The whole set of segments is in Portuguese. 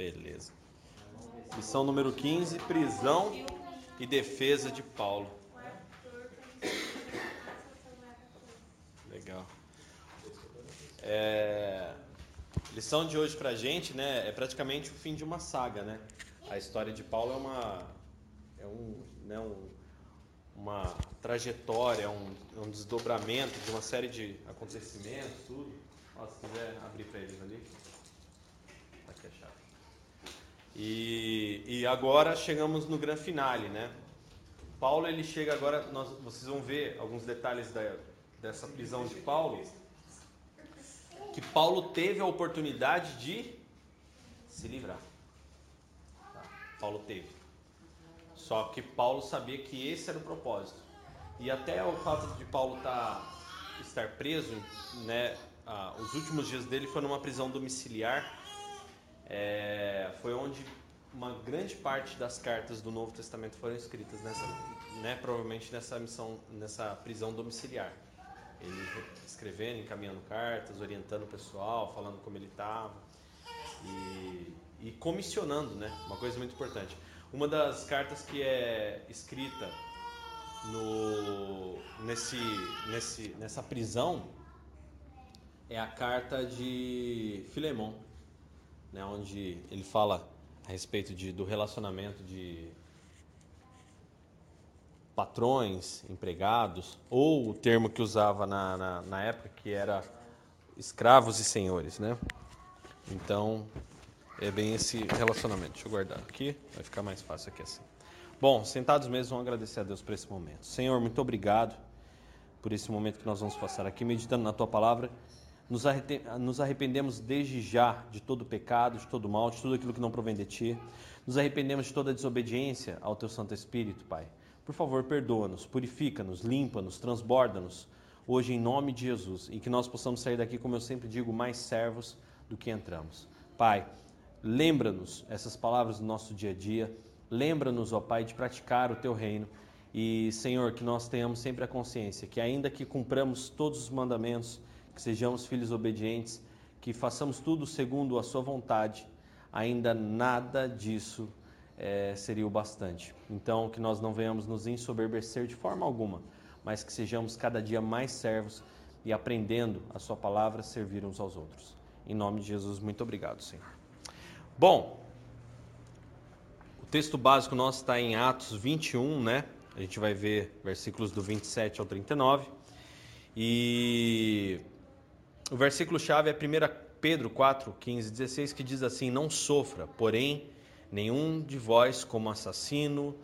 Beleza. Lição número 15: prisão e defesa de Paulo. Legal. É, lição de hoje pra gente, né, é praticamente o fim de uma saga, né? A história de Paulo é uma é um, né, um, uma trajetória, um, um desdobramento de uma série de acontecimentos, tudo. Ó, se quiser abrir para eles ali. Tá aqui a chave. E, e agora chegamos no grande finale, né? Paulo ele chega agora, nós, vocês vão ver alguns detalhes da, dessa prisão de Paulo, que Paulo teve a oportunidade de se livrar. Tá? Paulo teve. Só que Paulo sabia que esse era o propósito. E até o fato de Paulo tá, estar preso, né, ah, os últimos dias dele foi numa prisão domiciliar. É, foi onde uma grande parte das cartas do Novo Testamento foram escritas nessa, né, provavelmente nessa missão, nessa prisão domiciliar. Ele escrevendo, encaminhando cartas, orientando o pessoal, falando como ele estava e, e comissionando, né? Uma coisa muito importante. Uma das cartas que é escrita no, nesse, nesse, nessa prisão é a carta de Filemão, né, onde ele fala a respeito de, do relacionamento de patrões, empregados, ou o termo que usava na, na, na época que era escravos e senhores, né? Então, é bem esse relacionamento. Deixa eu guardar aqui, vai ficar mais fácil aqui assim. Bom, sentados mesmo, vamos agradecer a Deus por esse momento. Senhor, muito obrigado por esse momento que nós vamos passar aqui, meditando na Tua palavra. Nos arrependemos desde já de todo pecado, de todo mal, de tudo aquilo que não provém de Ti. Nos arrependemos de toda desobediência ao Teu Santo Espírito, Pai. Por favor, perdoa-nos, purifica-nos, limpa-nos, transborda-nos, hoje em nome de Jesus. E que nós possamos sair daqui, como eu sempre digo, mais servos do que entramos. Pai, lembra-nos essas palavras do nosso dia a dia Lembra-nos, ó Pai, de praticar o teu reino. E, Senhor, que nós tenhamos sempre a consciência que, ainda que cumpramos todos os mandamentos, que sejamos filhos obedientes, que façamos tudo segundo a Sua vontade, ainda nada disso é, seria o bastante. Então, que nós não venhamos nos ensoberbecer de forma alguma, mas que sejamos cada dia mais servos e aprendendo a Sua palavra, servir uns aos outros. Em nome de Jesus, muito obrigado, Senhor. Bom, texto básico nosso está em Atos 21, né? A gente vai ver versículos do 27 ao 39. E o versículo-chave é 1 Pedro 4, 15, 16, que diz assim: Não sofra, porém, nenhum de vós como assassino,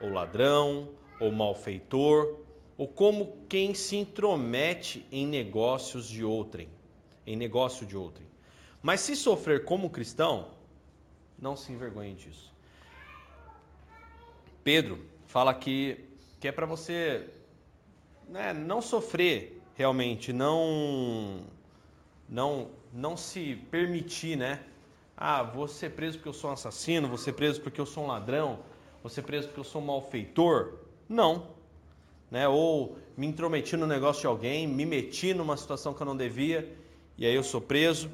ou ladrão, ou malfeitor, ou como quem se intromete em negócios de outrem, em negócio de outrem. Mas se sofrer como cristão, não se envergonhe disso Pedro fala que, que é para você né, não sofrer realmente, não, não, não se permitir, né? Ah, vou ser preso porque eu sou um assassino, vou ser preso porque eu sou um ladrão, vou ser preso porque eu sou um malfeitor. Não. Né? Ou me intrometi no negócio de alguém, me meti numa situação que eu não devia e aí eu sou preso.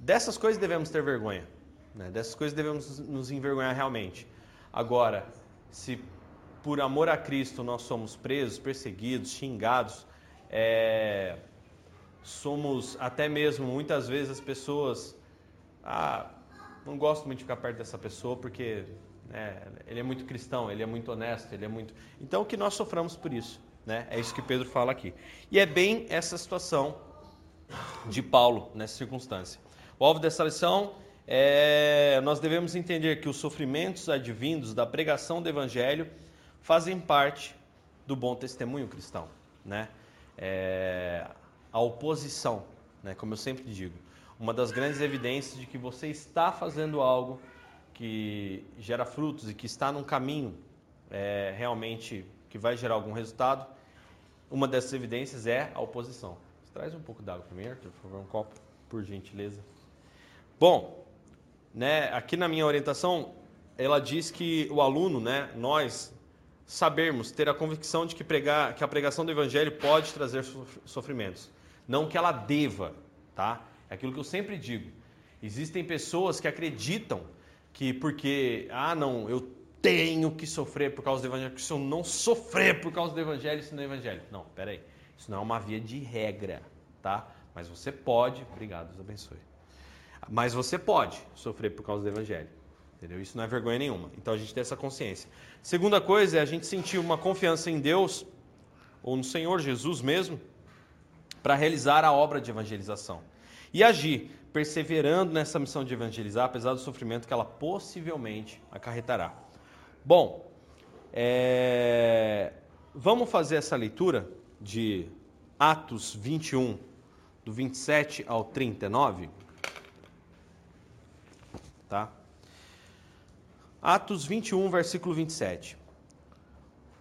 Dessas coisas devemos ter vergonha. Né? Dessas coisas devemos nos envergonhar realmente. Agora, se por amor a Cristo nós somos presos, perseguidos, xingados, é, somos até mesmo muitas vezes as pessoas, ah, não gosto muito de ficar perto dessa pessoa porque né, ele é muito cristão, ele é muito honesto, ele é muito. Então que nós soframos por isso, né? É isso que Pedro fala aqui. E é bem essa situação de Paulo nessa circunstância. O alvo dessa lição é, nós devemos entender que os sofrimentos advindos da pregação do Evangelho fazem parte do bom testemunho cristão. Né? É, a oposição, né, como eu sempre digo, uma das grandes evidências de que você está fazendo algo que gera frutos e que está num caminho é, realmente que vai gerar algum resultado, uma dessas evidências é a oposição. Você traz um pouco d'água para mim, Arthur, por favor, um copo, por gentileza. Bom, né, aqui na minha orientação, ela diz que o aluno, né, nós, sabermos, ter a convicção de que, pregar, que a pregação do evangelho pode trazer sofrimentos. Não que ela deva, tá? É aquilo que eu sempre digo. Existem pessoas que acreditam que porque, ah, não, eu tenho que sofrer por causa do evangelho, que se eu não sofrer por causa do evangelho, isso não é evangelho. Não, peraí. Isso não é uma via de regra, tá? Mas você pode, obrigado, Deus abençoe. Mas você pode sofrer por causa do evangelho. Entendeu? Isso não é vergonha nenhuma. Então a gente tem essa consciência. Segunda coisa é a gente sentir uma confiança em Deus ou no Senhor Jesus mesmo para realizar a obra de evangelização e agir perseverando nessa missão de evangelizar, apesar do sofrimento que ela possivelmente acarretará. Bom, é... vamos fazer essa leitura de Atos 21, do 27 ao 39. Tá? Atos 21, versículo 27.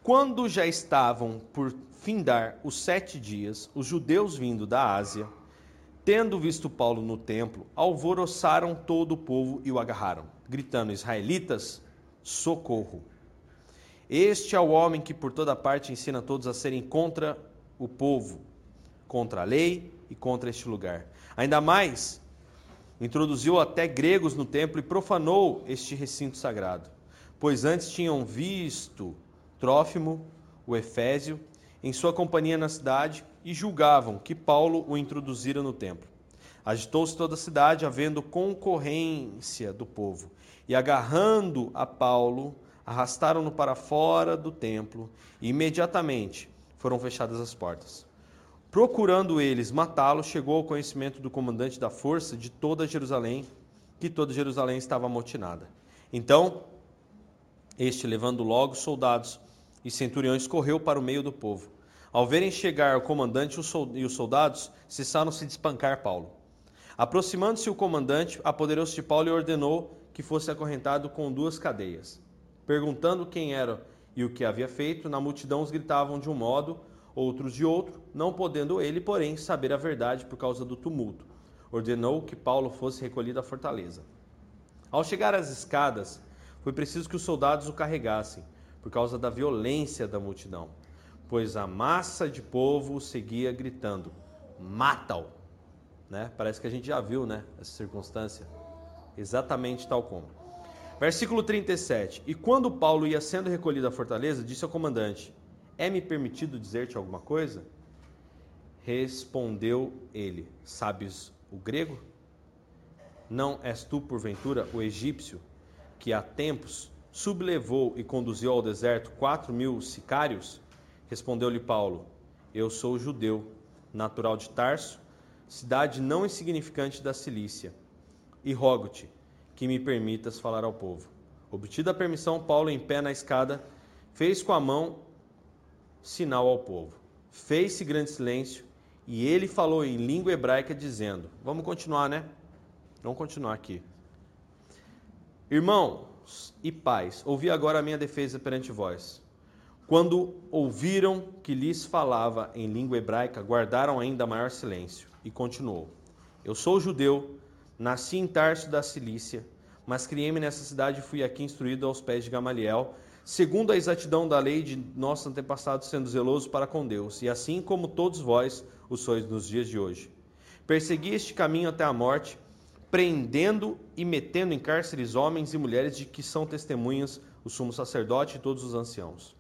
Quando já estavam por findar os sete dias, os judeus vindo da Ásia Tendo visto Paulo no templo, alvoroçaram todo o povo e o agarraram, gritando: Israelitas, socorro! Este é o homem que por toda parte ensina todos a serem contra o povo, contra a lei e contra este lugar. Ainda mais, introduziu até gregos no templo e profanou este recinto sagrado, pois antes tinham visto Trófimo, o Efésio, em sua companhia na cidade e julgavam que Paulo o introduzira no templo. Agitou-se toda a cidade, havendo concorrência do povo, e agarrando a Paulo, arrastaram-no para fora do templo, e imediatamente foram fechadas as portas. Procurando eles matá-lo, chegou ao conhecimento do comandante da força de toda Jerusalém, que toda Jerusalém estava amotinada. Então, este, levando logo soldados e centuriões, correu para o meio do povo ao verem chegar o comandante e os soldados, cessaram-se de espancar Paulo. Aproximando-se o comandante, apoderou-se de Paulo e ordenou que fosse acorrentado com duas cadeias. Perguntando quem era e o que havia feito, na multidão os gritavam de um modo, outros de outro, não podendo ele, porém, saber a verdade por causa do tumulto. Ordenou que Paulo fosse recolhido à fortaleza. Ao chegar às escadas, foi preciso que os soldados o carregassem, por causa da violência da multidão pois a massa de povo seguia gritando: mata-o! Né? Parece que a gente já viu né, essa circunstância, exatamente tal como. Versículo 37. E quando Paulo ia sendo recolhido à fortaleza, disse ao comandante: É-me permitido dizer-te alguma coisa? Respondeu ele: Sabes o grego? Não és tu, porventura, o egípcio, que há tempos sublevou e conduziu ao deserto quatro mil sicários? Respondeu-lhe Paulo: Eu sou judeu, natural de Tarso, cidade não insignificante da Cilícia, e rogo-te que me permitas falar ao povo. Obtida a permissão, Paulo, em pé na escada, fez com a mão sinal ao povo. Fez-se grande silêncio e ele falou em língua hebraica, dizendo: Vamos continuar, né? Vamos continuar aqui. Irmãos e pais, ouvi agora a minha defesa perante vós. Quando ouviram que lhes falava em língua hebraica, guardaram ainda maior silêncio. E continuou: Eu sou judeu, nasci em Tarso da Cilícia, mas criei-me nessa cidade e fui aqui instruído aos pés de Gamaliel, segundo a exatidão da lei de nossos antepassados, sendo zeloso para com Deus, e assim como todos vós o sois nos dias de hoje. Persegui este caminho até a morte, prendendo e metendo em cárceres homens e mulheres de que são testemunhas o sumo sacerdote e todos os anciãos.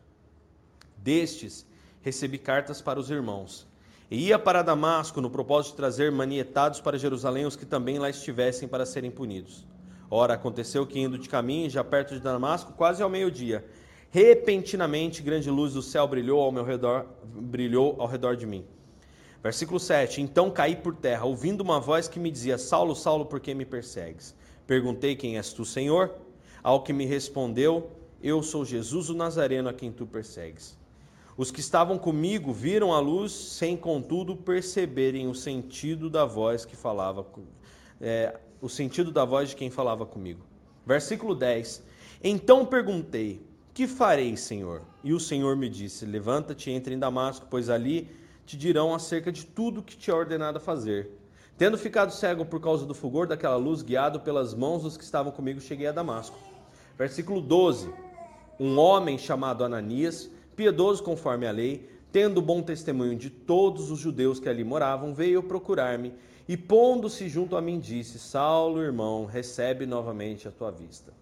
Destes, recebi cartas para os irmãos. E ia para Damasco no propósito de trazer manietados para Jerusalém os que também lá estivessem para serem punidos. Ora, aconteceu que indo de caminho, já perto de Damasco, quase ao meio-dia, repentinamente grande luz do céu brilhou ao meu redor, brilhou ao redor de mim. Versículo 7. Então caí por terra, ouvindo uma voz que me dizia: Saulo, Saulo, por que me persegues? Perguntei: Quem és tu, Senhor? Ao que me respondeu: Eu sou Jesus o Nazareno a quem tu persegues. Os que estavam comigo viram a luz, sem contudo perceberem o sentido da voz que falava, é, o sentido da voz de quem falava comigo. Versículo 10. Então perguntei: Que farei, Senhor? E o Senhor me disse: Levanta-te e entre em Damasco, pois ali te dirão acerca de tudo que te é ordenado fazer. Tendo ficado cego por causa do fulgor daquela luz, guiado pelas mãos dos que estavam comigo, cheguei a Damasco. Versículo 12. Um homem chamado Ananias piedoso conforme a lei, tendo bom testemunho de todos os judeus que ali moravam, veio procurar-me e pondo-se junto a mim disse: Saulo, irmão, recebe novamente a tua vista.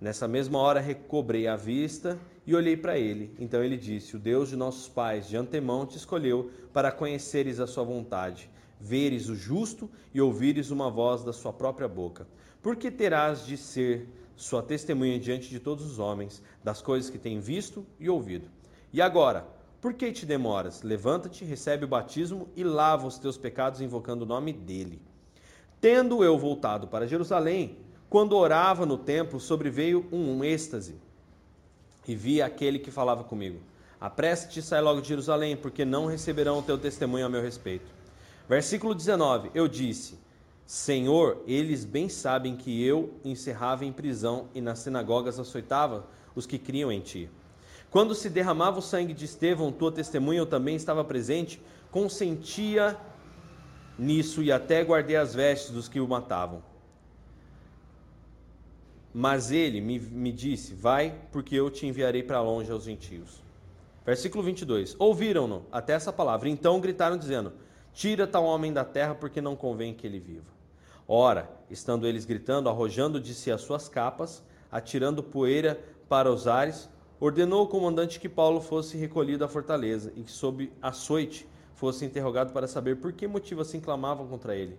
Nessa mesma hora recobrei a vista e olhei para ele. Então ele disse: O Deus de nossos pais de antemão te escolheu para conheceres a sua vontade, veres o justo e ouvires uma voz da sua própria boca. Porque terás de ser sua testemunha diante de todos os homens das coisas que tem visto e ouvido. E agora, por que te demoras? Levanta-te, recebe o batismo e lava os teus pecados invocando o nome dele. Tendo eu voltado para Jerusalém, quando orava no templo, sobreveio um êxtase e vi aquele que falava comigo: Apresse-te e sai logo de Jerusalém, porque não receberão o teu testemunho a meu respeito. Versículo 19: Eu disse: Senhor, eles bem sabem que eu encerrava em prisão e nas sinagogas açoitava os que criam em ti. Quando se derramava o sangue de Estevão, tua testemunha, eu também estava presente, consentia nisso e até guardei as vestes dos que o matavam. Mas ele me, me disse: Vai, porque eu te enviarei para longe aos gentios. Versículo 22. Ouviram-no até essa palavra. Então gritaram, dizendo: Tira tal homem da terra, porque não convém que ele viva. Ora, estando eles gritando, arrojando de si as suas capas, atirando poeira para os ares, ordenou o comandante que Paulo fosse recolhido à fortaleza e que, sob açoite, fosse interrogado para saber por que motivo assim clamavam contra ele.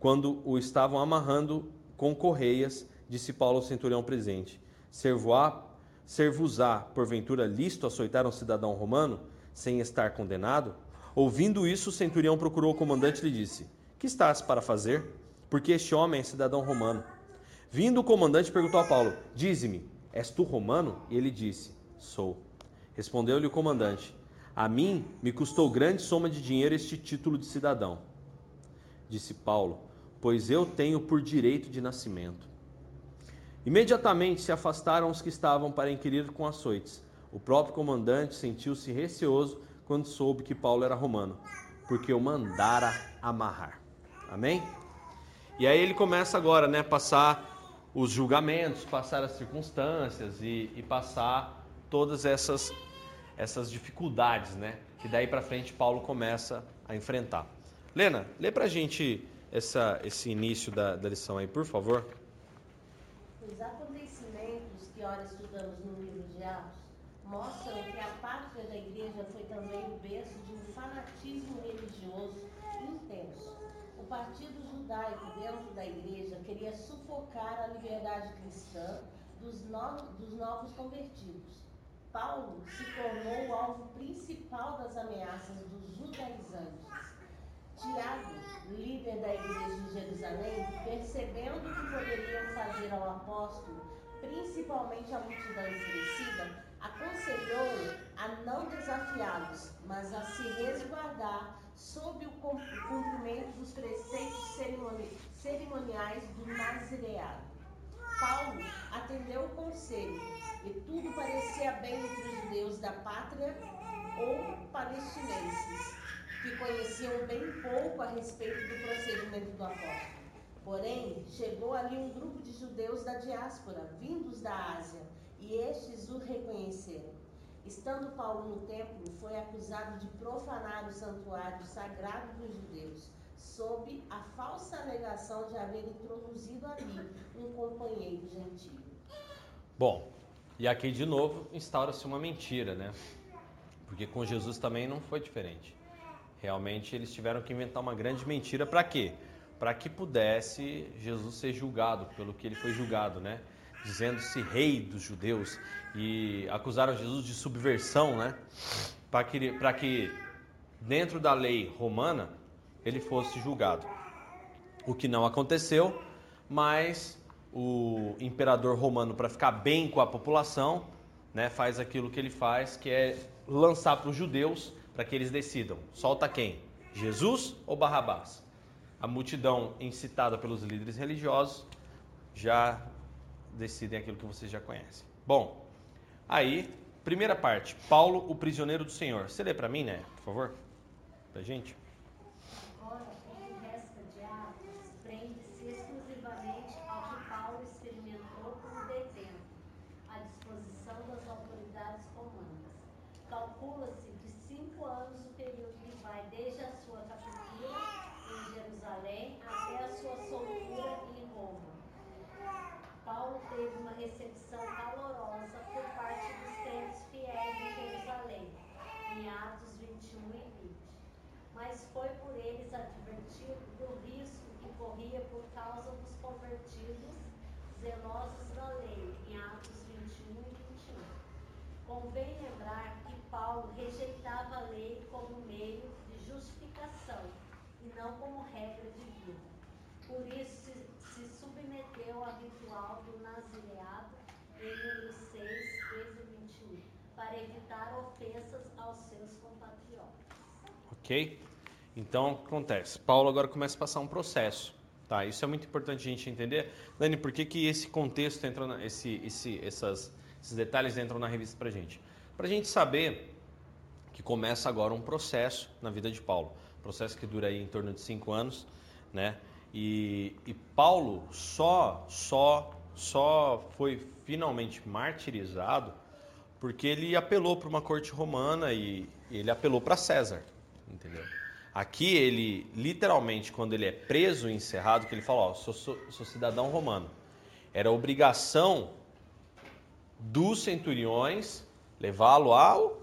Quando o estavam amarrando com correias, disse Paulo ao centurião presente: Servos-á, porventura, lícito açoitar um cidadão romano, sem estar condenado? Ouvindo isso, o centurião procurou o comandante e lhe disse: Que estás para fazer? Porque este homem é cidadão romano. Vindo o comandante, perguntou a Paulo: Dize-me, és tu romano? E ele disse: Sou. Respondeu-lhe o comandante: A mim me custou grande soma de dinheiro este título de cidadão. Disse Paulo: Pois eu tenho por direito de nascimento. Imediatamente se afastaram os que estavam para inquirir com açoites. O próprio comandante sentiu-se receoso quando soube que Paulo era romano, porque o mandara amarrar. Amém? E aí ele começa agora, né, passar os julgamentos, passar as circunstâncias e, e passar todas essas essas dificuldades, né, que daí para frente Paulo começa a enfrentar. Lena, lê para gente essa, esse início da, da lição aí, por favor. Os acontecimentos que ora estudamos no livro de Atos mostram que a pátria da igreja foi também o berço de um fanatismo religioso intenso. O partido judaico dentro da igreja queria sufocar a liberdade cristã dos, no, dos novos convertidos. Paulo se tornou o alvo principal das ameaças dos judaizantes. Tiago, líder da igreja de Jerusalém, percebendo que poderiam fazer ao apóstolo, principalmente a multidão enfurecida, aconselhou a não desafiá-los, mas a se resguardar sob o cumprimento dos preceitos cerimoniais do nazireado. Paulo atendeu o conselho e tudo parecia bem entre os judeus da pátria ou palestinenses que conheciam bem pouco a respeito do procedimento do apóstolo. Porém, chegou ali um grupo de judeus da diáspora, vindos da Ásia, e estes o reconheceram. Estando Paulo no templo, foi acusado de profanar o santuário sagrado dos judeus, sob a falsa alegação de haver introduzido ali um companheiro gentil. Bom, e aqui de novo instaura-se uma mentira, né? Porque com Jesus também não foi diferente. Realmente eles tiveram que inventar uma grande mentira para quê? Para que pudesse Jesus ser julgado pelo que ele foi julgado, né? Dizendo-se rei dos judeus e acusaram Jesus de subversão, né? Para que, para que dentro da lei romana ele fosse julgado. O que não aconteceu, mas o imperador romano, para ficar bem com a população, né, faz aquilo que ele faz, que é lançar para os judeus para que eles decidam: solta quem? Jesus ou Barrabás? A multidão incitada pelos líderes religiosos já decidem aquilo que vocês já conhecem. Bom, aí, primeira parte: Paulo, o prisioneiro do Senhor. Você lê para mim, né? Por favor, pra gente. enquanto em Jerusalém, até a sua soltura em Roma. Paulo teve uma recepção calorosa por parte dos crentes fiéis de Jerusalém, em Atos 21 e 20. Mas foi por eles advertido do risco que corria por causa dos convertidos zelosos da lei, em Atos 21 e 21. Convém lembrar que Paulo rejeitava a lei como meio de justiça e não como regra de vida. Por isso se, se submeteu ao ritual do nazireado em número 6, 13 e 21, para evitar ofensas aos seus compatriotas. Ok? Então, acontece? Paulo agora começa a passar um processo. Tá, isso é muito importante a gente entender. Dani, por que, que esse contexto entra, na, esse, esse, essas, esses detalhes entram na revista para gente? Para a gente saber que começa agora um processo na vida de Paulo. Processo que dura aí em torno de cinco anos, né? E, e Paulo só, só, só foi finalmente martirizado porque ele apelou para uma corte romana e ele apelou para César, entendeu? Aqui ele, literalmente, quando ele é preso e encerrado, que ele fala, ó, sou, sou, sou cidadão romano. Era obrigação dos centuriões levá-lo ao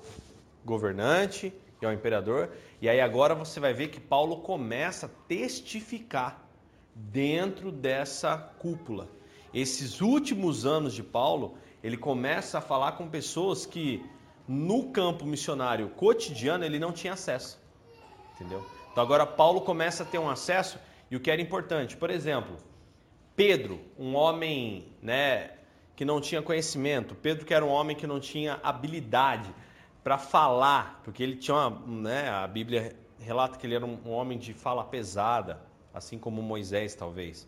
governante e ao imperador. E aí agora você vai ver que Paulo começa a testificar dentro dessa cúpula. Esses últimos anos de Paulo, ele começa a falar com pessoas que no campo missionário cotidiano ele não tinha acesso. Entendeu? Então agora Paulo começa a ter um acesso e o que era importante, por exemplo, Pedro, um homem, né, que não tinha conhecimento, Pedro que era um homem que não tinha habilidade para falar, porque ele tinha uma, né, a Bíblia relata que ele era um homem de fala pesada, assim como Moisés talvez.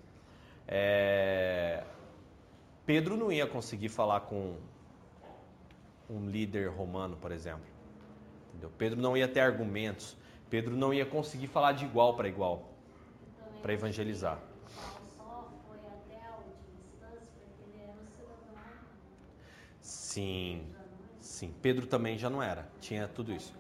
É... Pedro não ia conseguir falar com um líder romano, por exemplo. Entendeu? Pedro não ia ter argumentos. Pedro não ia conseguir falar de igual para igual para evangelizar. Sim, sim. Pedro também já não era. Tinha tudo isso.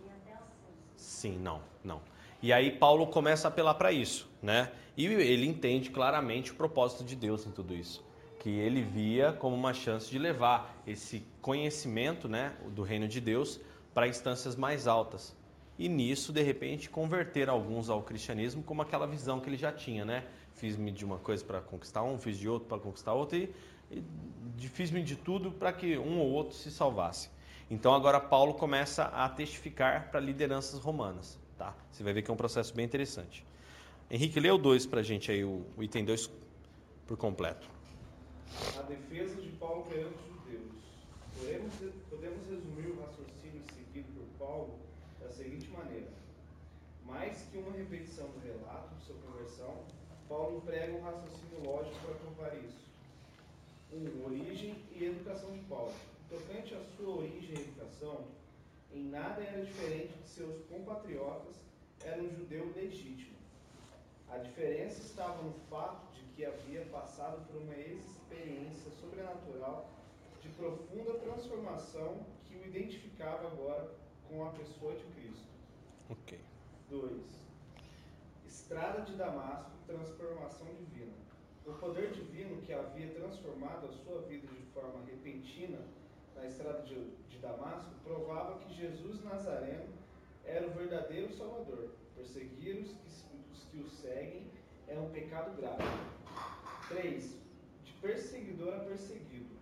Sim, não, não. E aí Paulo começa a apelar para isso, né? E ele entende claramente o propósito de Deus em tudo isso, que ele via como uma chance de levar esse conhecimento, né, do reino de Deus para instâncias mais altas e nisso, de repente, converter alguns ao cristianismo como aquela visão que ele já tinha, né? Fiz-me de uma coisa para conquistar um, fiz de outro para conquistar outro e, e fiz-me de tudo para que um ou outro se salvasse. Então agora Paulo começa a testificar para lideranças romanas, tá? Você vai ver que é um processo bem interessante. Henrique, lê o 2 para a gente aí, o, item 2 por completo. A defesa de Paulo perante os judeus. Podemos, podemos resumir o raciocínio seguido por Paulo da seguinte maneira: mais que uma repetição do relato de sua conversão, Paulo emprega um raciocínio lógico para provar isso. 1. Um, origem e educação de Paulo. Tocante à sua origem e educação, em nada era diferente de seus compatriotas, era um judeu legítimo. A diferença estava no fato de que havia passado por uma experiência sobrenatural de profunda transformação que o identificava agora com a pessoa de Cristo. Ok. 2. Estrada de Damasco, transformação divina. O poder divino que havia transformado a sua vida de forma repentina na estrada de, de Damasco provava que Jesus Nazareno era o verdadeiro Salvador. Perseguir os que, os que o seguem é um pecado grave. 3. De perseguidor a perseguido.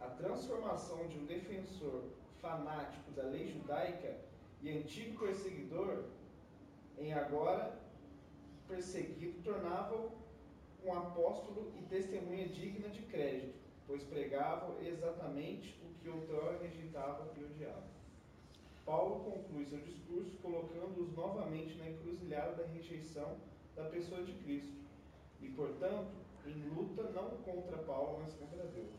A transformação de um defensor fanático da lei judaica e antigo perseguidor, em agora perseguido, tornava-o um apóstolo e testemunha digna de crédito, pois pregava exatamente o que outrora rejeitava e odiava. Paulo conclui seu discurso colocando-os novamente na encruzilhada da rejeição da pessoa de Cristo e, portanto, em luta não contra Paulo, mas contra Deus.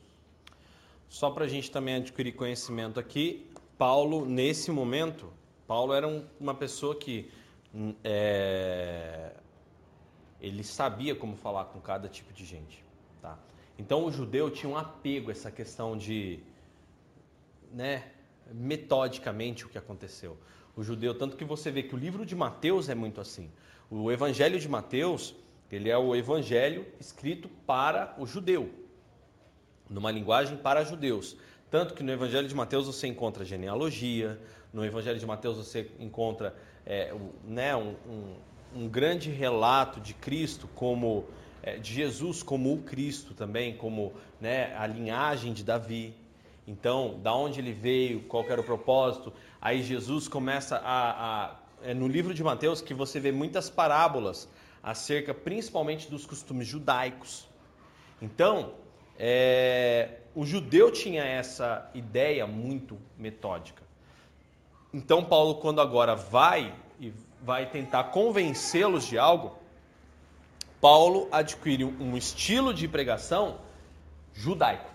Só para a gente também adquirir conhecimento aqui, Paulo, nesse momento, Paulo era um, uma pessoa que hum, é, ele sabia como falar com cada tipo de gente. Tá? Então o judeu tinha um apego a essa questão de, né, metodicamente o que aconteceu. O judeu, tanto que você vê que o livro de Mateus é muito assim. O evangelho de Mateus, ele é o evangelho escrito para o judeu numa linguagem para judeus. Tanto que no Evangelho de Mateus você encontra genealogia, no Evangelho de Mateus você encontra é, né, um, um, um, grande relato de Cristo como de Jesus como o Cristo também, como né, a linhagem de Davi. Então, da onde ele veio, qual era o propósito. Aí Jesus começa a, a é no livro de Mateus que você vê muitas parábolas acerca principalmente dos costumes judaicos. Então, é, o judeu tinha essa ideia muito metódica. Então, Paulo, quando agora vai e vai tentar convencê-los de algo, Paulo adquire um estilo de pregação judaico.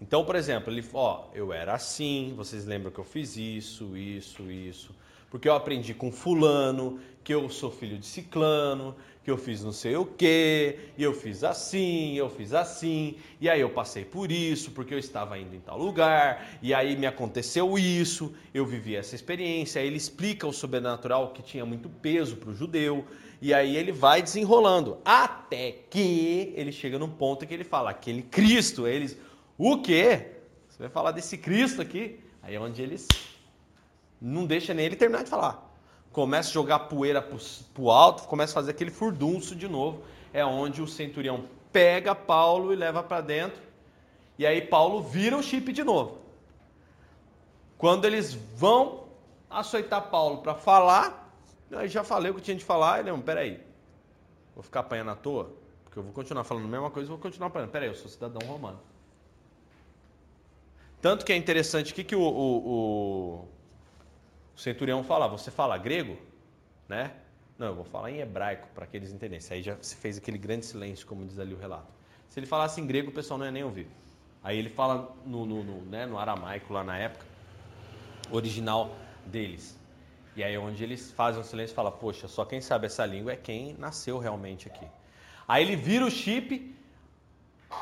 Então, por exemplo, ele, ó, eu era assim, vocês lembram que eu fiz isso, isso, isso, porque eu aprendi com fulano, que eu sou filho de ciclano, que eu fiz não sei o quê, e eu fiz assim, eu fiz assim, e aí eu passei por isso, porque eu estava indo em tal lugar, e aí me aconteceu isso, eu vivi essa experiência. Aí ele explica o sobrenatural que tinha muito peso para o judeu, e aí ele vai desenrolando, até que ele chega num ponto que ele fala, aquele Cristo, eles, o quê? Você vai falar desse Cristo aqui? Aí é onde eles não deixa nem ele terminar de falar começa a jogar poeira para o alto, começa a fazer aquele furdunço de novo. É onde o centurião pega Paulo e leva para dentro. E aí Paulo vira o chip de novo. Quando eles vão açoitar Paulo para falar, eu já falei o que tinha de falar, ele, não, peraí, vou ficar apanhando à toa? Porque eu vou continuar falando a mesma coisa, vou continuar apanhando. Peraí, eu sou cidadão romano. Tanto que é interessante, o que, que o, o, o o centurião fala, você fala grego? Né? Não, eu vou falar em hebraico para que eles entendessem. Aí já se fez aquele grande silêncio, como diz ali o relato. Se ele falasse em grego, o pessoal não ia nem ouvir. Aí ele fala no, no, no, né, no aramaico lá na época, original deles. E aí é onde eles fazem um silêncio e falam, poxa, só quem sabe essa língua é quem nasceu realmente aqui. Aí ele vira o chip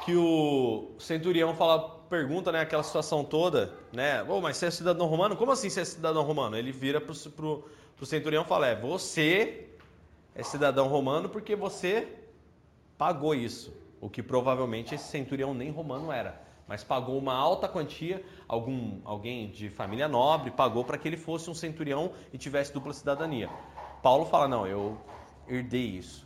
que o centurião fala, pergunta, né, aquela situação toda, né? Oh, mas você é cidadão romano? Como assim você é cidadão romano? Ele vira pro, pro, pro centurião e fala: é, você é cidadão romano porque você pagou isso. O que provavelmente esse centurião nem romano era, mas pagou uma alta quantia, algum alguém de família nobre pagou para que ele fosse um centurião e tivesse dupla cidadania. Paulo fala: não, eu herdei isso.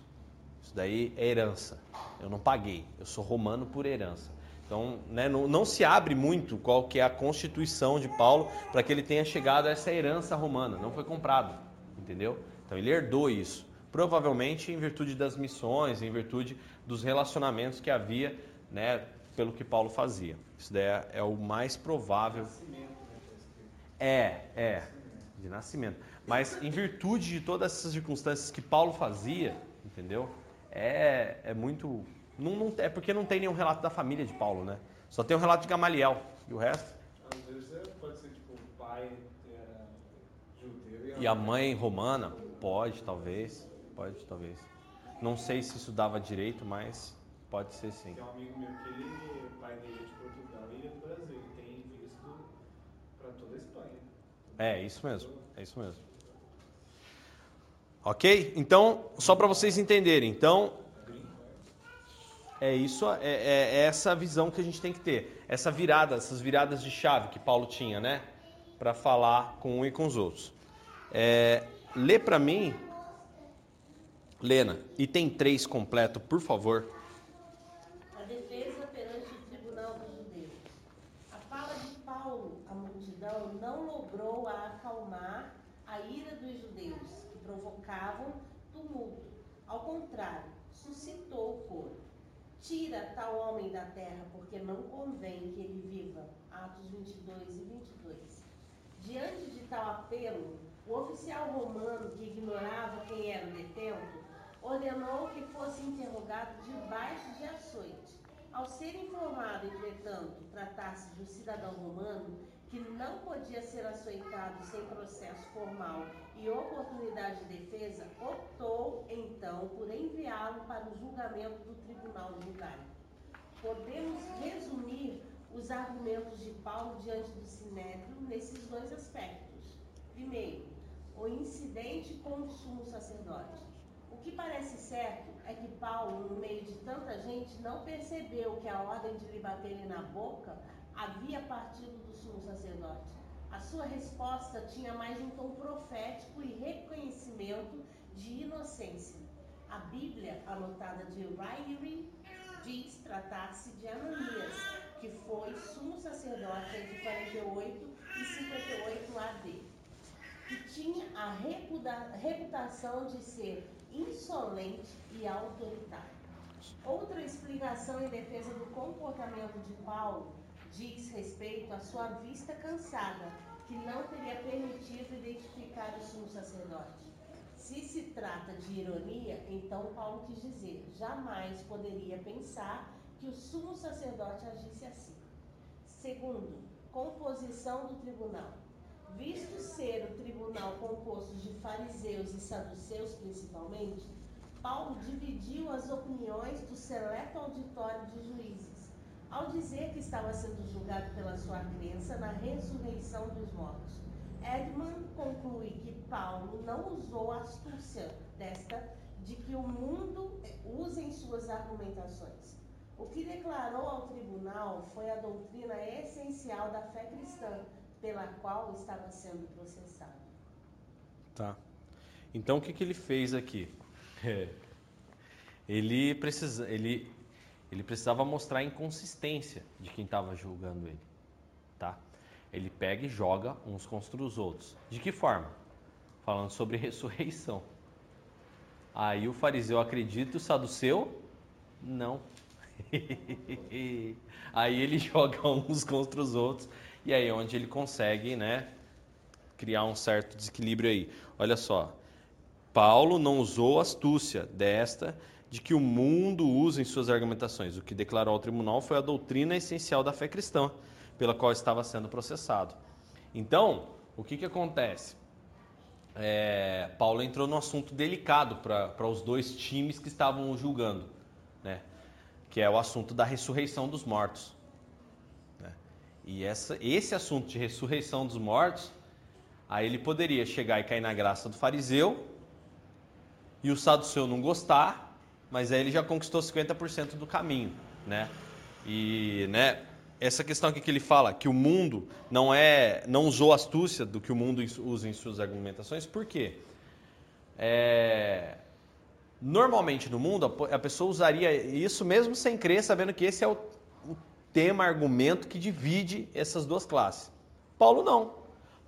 Isso daí é herança. Eu não paguei. Eu sou romano por herança. Então, né, não, não, se abre muito qual que é a constituição de Paulo para que ele tenha chegado a essa herança romana. Não foi comprado, entendeu? Então ele herdou isso. Provavelmente em virtude das missões, em virtude dos relacionamentos que havia, né, pelo que Paulo fazia. Isso daí é, é o mais provável. Né, é, é, de nascimento. Mas em virtude de todas essas circunstâncias que Paulo fazia, entendeu? É, é muito não, não, é porque não tem nenhum relato da família de Paulo, né? Só tem o um relato de Gamaliel. E o resto? Às vezes pode ser tipo o pai era judeu e a, mãe romana. Pode, talvez. Pode, talvez. Não sei se isso dava direito, mas pode ser sim. Tem um amigo meu que ele, pai dele é de Portugal e ele é do Brasil. Ele tem visto para toda a Espanha. É, isso mesmo. É isso mesmo. Ok? Então, só para vocês entenderem. Então, é isso, é, é, é, essa visão que a gente tem que ter. Essa virada, essas viradas de chave que Paulo tinha, né? Para falar com um e com os outros. É, lê para mim, Lena, item 3 completo, por favor. A defesa perante o tribunal dos judeus. A fala de Paulo à multidão não logrou acalmar a ira dos judeus, que provocavam tumulto. Ao contrário, suscitou o coro. Tira tal homem da terra, porque não convém que ele viva. Atos 22 e 22. Diante de tal apelo, o oficial romano, que ignorava quem era o detento, ordenou que fosse interrogado debaixo de açoite. Ao ser informado, entretanto, tratar-se de um cidadão romano, que não podia ser açoitado sem processo formal e oportunidade de defesa, optou então por enviá-lo para o julgamento do tribunal judaico. Podemos resumir os argumentos de Paulo diante do Sinédrio nesses dois aspectos. Primeiro, o incidente com o sumo sacerdote. O que parece certo é que Paulo, no meio de tanta gente, não percebeu que a ordem de lhe baterem na boca havia partido do sumo sacerdote. A sua resposta tinha mais um tom profético e reconhecimento de inocência. A Bíblia, anotada de Ryrie, diz tratar-se de Ananias, que foi sumo sacerdote entre 48 e 58 AD, que tinha a reputação de ser insolente e autoritário. Outra explicação em defesa do comportamento de Paulo diz respeito à sua vista cansada, que não teria permitido identificar o sumo sacerdote. Se se trata de ironia, então Paulo quis dizer: jamais poderia pensar que o sumo sacerdote agisse assim. Segundo, composição do tribunal. Visto ser o tribunal composto de fariseus e saduceus principalmente, Paulo dividiu as opiniões do seleto auditório de juízes, ao dizer que estava sendo julgado pela sua crença na ressurreição dos mortos. Edmund conclui que Paulo não usou a astúcia desta de que o mundo usa em suas argumentações. O que declarou ao tribunal foi a doutrina essencial da fé cristã, pela qual estava sendo processado. Tá. Então o que, que ele fez aqui? ele, precisa, ele, ele precisava mostrar a inconsistência de quem estava julgando ele. Tá? Ele pega e joga uns contra os outros. De que forma? Falando sobre ressurreição. Aí o fariseu acredita o saduceu não. aí ele joga uns contra os outros e aí é onde ele consegue, né, criar um certo desequilíbrio aí. Olha só, Paulo não usou astúcia desta de que o mundo usa em suas argumentações. O que declarou ao tribunal foi a doutrina essencial da fé cristã pela qual estava sendo processado. Então, o que, que acontece? É, Paulo entrou num assunto delicado para os dois times que estavam julgando, né? que é o assunto da ressurreição dos mortos. Né? E essa, esse assunto de ressurreição dos mortos, aí ele poderia chegar e cair na graça do fariseu, e o saduceu não gostar, mas aí ele já conquistou 50% do caminho. Né? E né, essa questão aqui que ele fala, que o mundo não é, não usou astúcia do que o mundo usa em suas argumentações, por quê? É, normalmente no mundo a pessoa usaria isso mesmo sem crer, sabendo que esse é o, o tema, argumento que divide essas duas classes. Paulo não.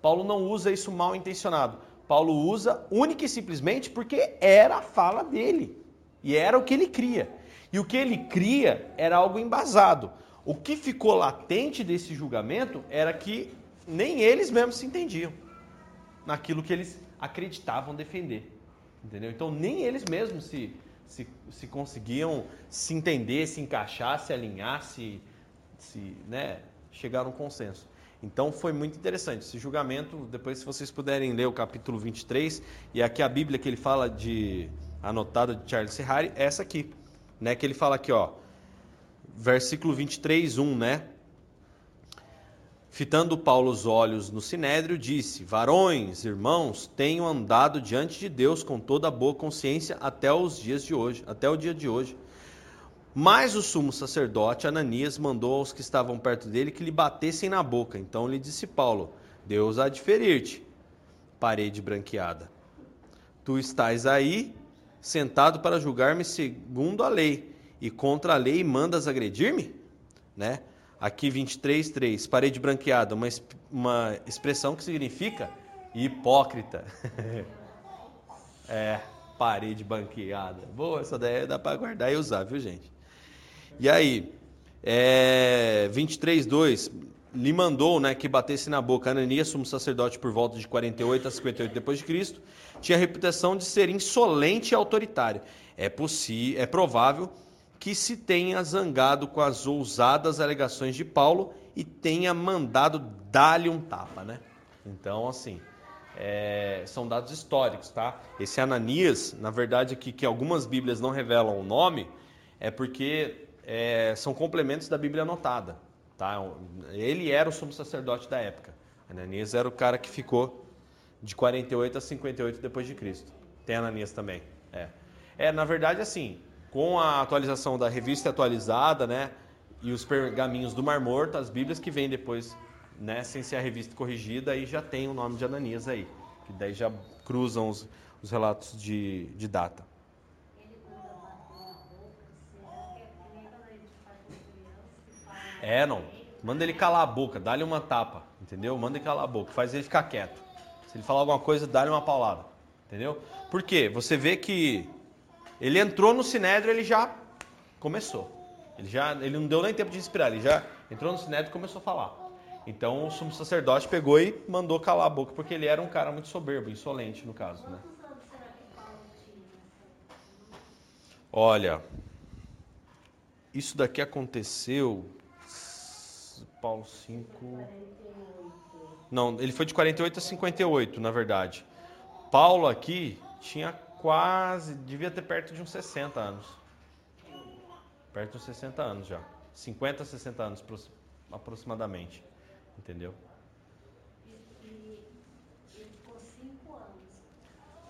Paulo não usa isso mal intencionado. Paulo usa única e simplesmente porque era a fala dele. E era o que ele cria. E o que ele cria era algo embasado. O que ficou latente desse julgamento era que nem eles mesmos se entendiam naquilo que eles acreditavam defender. Entendeu? Então nem eles mesmos se, se, se conseguiam se entender, se encaixar, se alinhar, se, se né, chegar a um consenso. Então foi muito interessante esse julgamento. Depois, se vocês puderem ler o capítulo 23, e aqui a Bíblia que ele fala de anotada de Charles Ferrari, é essa aqui, né? Que ele fala aqui, ó versículo 23, 1, né? Fitando Paulo os olhos no sinédrio, disse: Varões, irmãos, tenho andado diante de Deus com toda a boa consciência até os dias de hoje, até o dia de hoje. Mas o sumo sacerdote Ananias mandou aos que estavam perto dele que lhe batessem na boca. Então lhe disse Paulo: Deus há de ferir-te, parede branqueada. Tu estás aí, sentado para julgar-me segundo a lei e contra a lei mandas agredir-me? Né? Aqui 23, 3, parede branqueada, uma, uma expressão que significa hipócrita. é, parede branqueada. Boa, essa daí dá para guardar e usar, viu gente? E aí, é, 23, 2, lhe mandou né, que batesse na boca Ananias, sumo sacerdote por volta de 48 a 58 depois de Cristo, tinha a reputação de ser insolente e autoritário. É, é provável que se tenha zangado com as ousadas alegações de Paulo e tenha mandado dar-lhe um tapa, né? Então, assim, é, são dados históricos, tá? Esse Ananias, na verdade, aqui que algumas Bíblias não revelam o nome, é porque é, são complementos da Bíblia anotada, tá? Ele era o sumo sacerdote da época. Ananias era o cara que ficou de 48 a 58 depois de Cristo. Tem Ananias também, é. É, na verdade, assim, com a atualização da revista atualizada, né, e os pergaminhos do Mar Morto, as Bíblias que vêm depois, né, sem ser a revista corrigida, aí já tem o nome de Ananias aí, que daí já cruzam os, os relatos de, de data. É, não. Manda ele calar a boca, dá-lhe uma tapa, entendeu? Manda ele calar a boca, faz ele ficar quieto. Se ele falar alguma coisa, dá-lhe uma paulada, entendeu? Por quê? Você vê que ele entrou no sinédrio, ele já começou. Ele já, ele não deu nem tempo de respirar, ele já entrou no sinédrio e começou a falar. Então o sumo sacerdote pegou e mandou calar a boca, porque ele era um cara muito soberbo, insolente no caso, né? Olha, isso daqui aconteceu Paulo 5 Não, ele foi de 48 a 58, na verdade. Paulo aqui tinha quase, devia ter perto de uns 60 anos. Perto de uns 60 anos já. 50, 60 anos aproximadamente. Entendeu?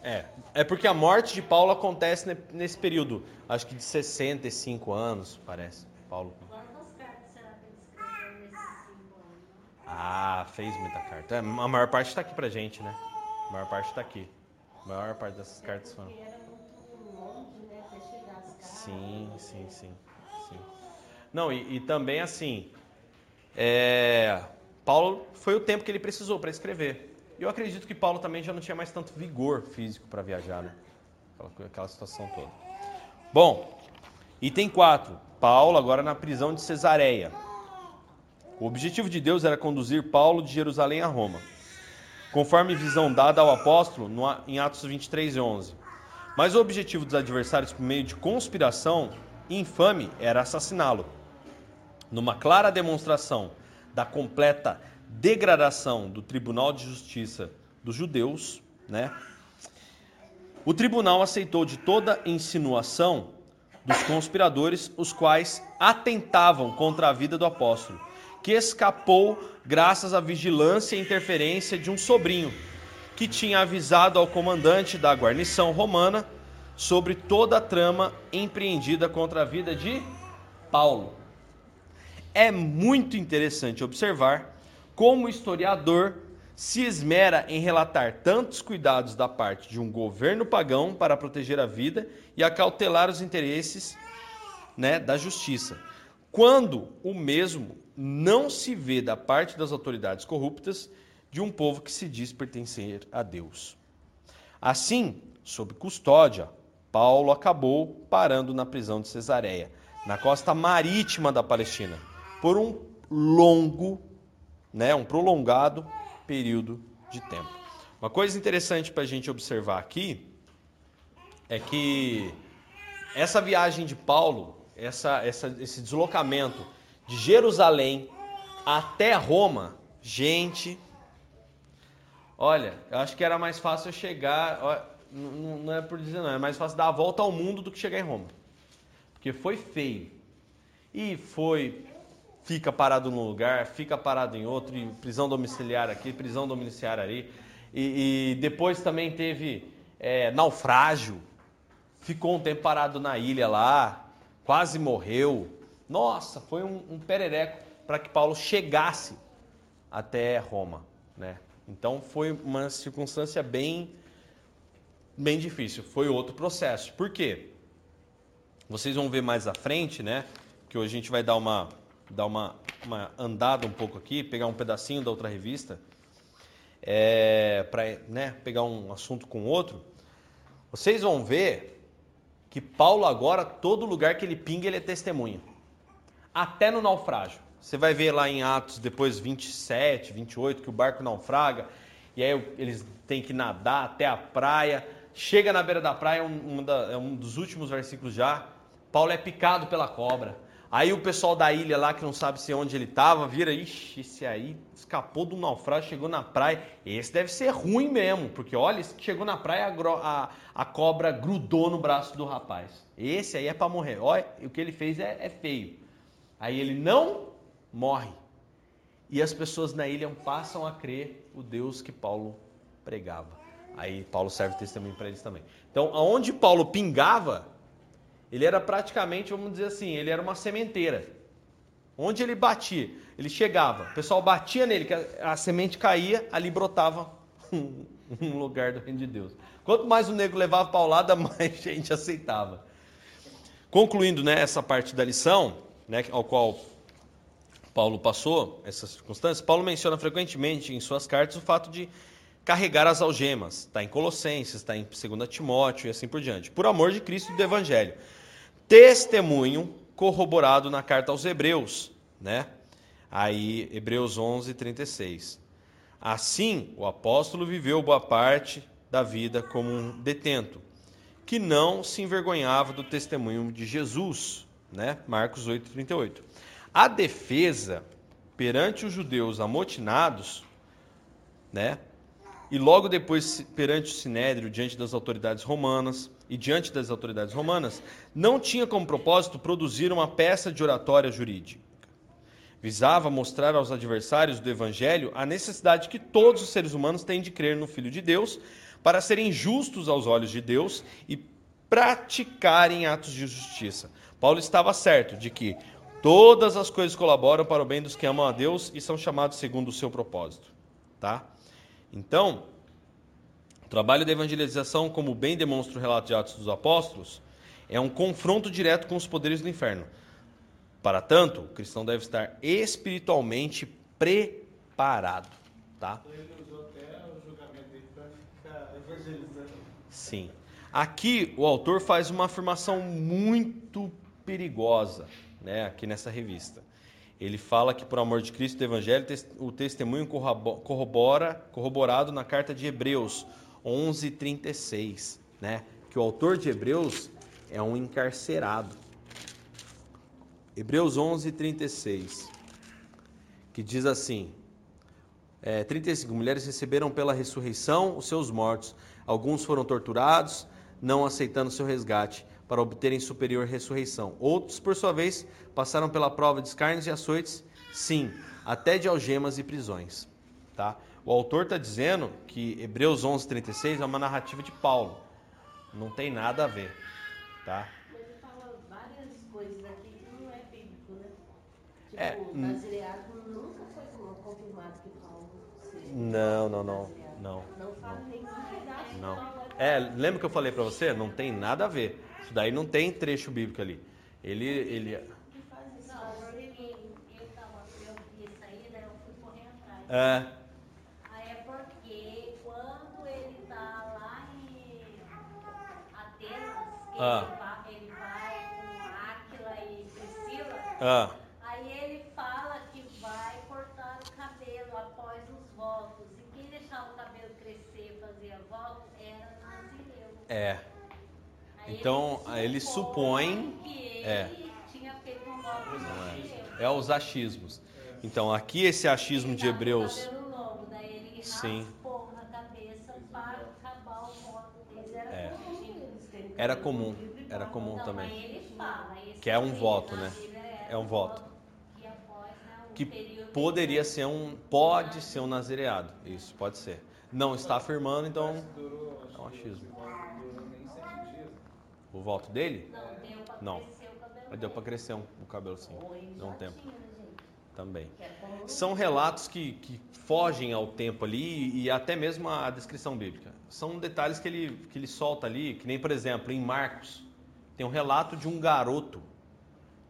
É, é porque a morte de Paulo acontece nesse período, acho que de 65 anos, parece. Paulo. Quantas cartas será que ele escreveu nesses 5 anos? Ah, fez muita carta. É, a maior parte está aqui pra gente, né? A maior parte está aqui. A maior parte dessas cartas foram. Era muito longe. Sim, sim, sim. sim. Não, e, e também assim, é, Paulo foi o tempo que ele precisou para escrever. E eu acredito que Paulo também já não tinha mais tanto vigor físico para viajar, né? Aquela, aquela situação toda. Bom, item 4. Paulo agora na prisão de Cesareia. O objetivo de Deus era conduzir Paulo de Jerusalém a Roma, conforme visão dada ao apóstolo em Atos 23 e 11. Mas o objetivo dos adversários por meio de conspiração infame era assassiná-lo. Numa clara demonstração da completa degradação do Tribunal de Justiça dos judeus, né? O tribunal aceitou de toda insinuação dos conspiradores, os quais atentavam contra a vida do apóstolo, que escapou graças à vigilância e interferência de um sobrinho, que tinha avisado ao comandante da guarnição romana sobre toda a trama empreendida contra a vida de Paulo. É muito interessante observar como historiador, se esmera em relatar tantos cuidados da parte de um governo pagão para proteger a vida e acautelar os interesses né, da justiça, quando o mesmo não se vê da parte das autoridades corruptas de um povo que se diz pertencer a Deus. Assim, sob custódia, Paulo acabou parando na prisão de Cesareia, na costa marítima da Palestina, por um longo né, um prolongado período de tempo. Uma coisa interessante para a gente observar aqui é que essa viagem de Paulo, essa, essa, esse deslocamento de Jerusalém até Roma, gente, olha, eu acho que era mais fácil chegar, não, não é por dizer não, é mais fácil dar a volta ao mundo do que chegar em Roma, porque foi feio e foi fica parado num lugar, fica parado em outro, e prisão domiciliar aqui, prisão domiciliar ali. E, e depois também teve é, naufrágio, ficou um tempo parado na ilha lá, quase morreu. Nossa, foi um, um perereco para que Paulo chegasse até Roma, né? Então foi uma circunstância bem, bem difícil. Foi outro processo. Por quê? Vocês vão ver mais à frente, né? Que hoje a gente vai dar uma dar uma, uma andada um pouco aqui, pegar um pedacinho da outra revista, é, para né, pegar um assunto com outro, vocês vão ver que Paulo agora, todo lugar que ele pinga, ele é testemunha. Até no naufrágio. Você vai ver lá em Atos, depois 27, 28, que o barco naufraga, e aí eles têm que nadar até a praia. Chega na beira da praia, um, da, é um dos últimos versículos já. Paulo é picado pela cobra. Aí o pessoal da ilha lá, que não sabe se onde ele estava, vira, ixi, esse aí escapou do naufrágio, chegou na praia. Esse deve ser ruim mesmo, porque olha, chegou na praia, a, a, a cobra grudou no braço do rapaz. Esse aí é para morrer. Olha, o que ele fez é, é feio. Aí ele não morre. E as pessoas na ilha passam a crer o Deus que Paulo pregava. Aí Paulo serve testemunho para eles também. Então, aonde Paulo pingava, ele era praticamente, vamos dizer assim, ele era uma sementeira. Onde ele batia, ele chegava, o pessoal batia nele, a, semente caía, ali brotava um, lugar do reino de Deus. Quanto mais o negro levava paulada, mais gente aceitava. Concluindo né, essa parte da lição, né, ao qual Paulo passou essas circunstâncias, Paulo menciona frequentemente em suas cartas o fato de carregar as algemas. Está em Colossenses, está em 2 Timóteo e assim por diante. Por amor de Cristo e do Evangelho. Testemunho corroborado na carta aos Hebreus, né? Aí, Hebreus 11, 36. Assim, o apóstolo viveu boa parte da vida como um detento, que não se envergonhava do testemunho de Jesus, né? Marcos 8, 38. A defesa perante os judeus amotinados, né? E logo depois perante o sinédrio, diante das autoridades romanas e diante das autoridades romanas, não tinha como propósito produzir uma peça de oratória jurídica. Visava mostrar aos adversários do evangelho a necessidade que todos os seres humanos têm de crer no Filho de Deus para serem justos aos olhos de Deus e praticarem atos de justiça. Paulo estava certo de que todas as coisas colaboram para o bem dos que amam a Deus e são chamados segundo o seu propósito, tá? Então, o trabalho da evangelização, como bem demonstra o relato de Atos dos Apóstolos, é um confronto direto com os poderes do inferno. Para tanto, o cristão deve estar espiritualmente preparado, tá? Sim. Aqui o autor faz uma afirmação muito perigosa, né, aqui nessa revista. Ele fala que por amor de Cristo, o evangelho, o testemunho corrobora, corroborado na carta de Hebreus 11:36, né, que o autor de Hebreus é um encarcerado. Hebreus 11:36, que diz assim: é, 35 mulheres receberam pela ressurreição os seus mortos. Alguns foram torturados, não aceitando seu resgate, para obterem superior ressurreição. Outros, por sua vez, passaram pela prova de escárnios e açoites, sim, até de algemas e prisões. Tá? O autor está dizendo que Hebreus 11:36 é uma narrativa de Paulo. Não tem nada a ver, tá? Ele fala várias coisas aqui que não é bíblico, né? Tipo, É, o hum. nazireado nunca foi confirmado que Paulo seja Não, não, não, não, Não fala em nenhum pedaço que Não. É, lembra que eu falei para você? Não tem nada a ver. Isso daí não tem trecho bíblico ali. Ele, ele, que faz isso. Não, ele, eu tava, eu vi isso aí, daí eu fui correr atrás. é, Aí é porque quando ele tá lá em Atenas, ele, Ah. vai, ele vai com Áquila e Priscila, ah, aí ele fala que vai cortar o cabelo após os votos. E quem deixava o cabelo crescer, fazia voto, era Nazireu. é. Então, ele supõe- é. é. É os achismos. Então, aqui esse achismo de Hebreus. Sim. É. Era comum, era comum também. Que é um voto, né? É um voto. Que poderia ser um. Pode ser um nazireado. Isso, pode ser. Não está afirmando, então. É um achismo. não durou nem sete dias. O voto dele? Não, deu pra Não. crescer o cabelo. Mas deu para crescer um, o cabelo sim. Deu um tempo né, também. É. São relatos que, que fogem ao tempo ali e até mesmo à descrição bíblica. São detalhes que ele, que ele solta ali, que nem, por exemplo, em Marcos, tem um relato de um garoto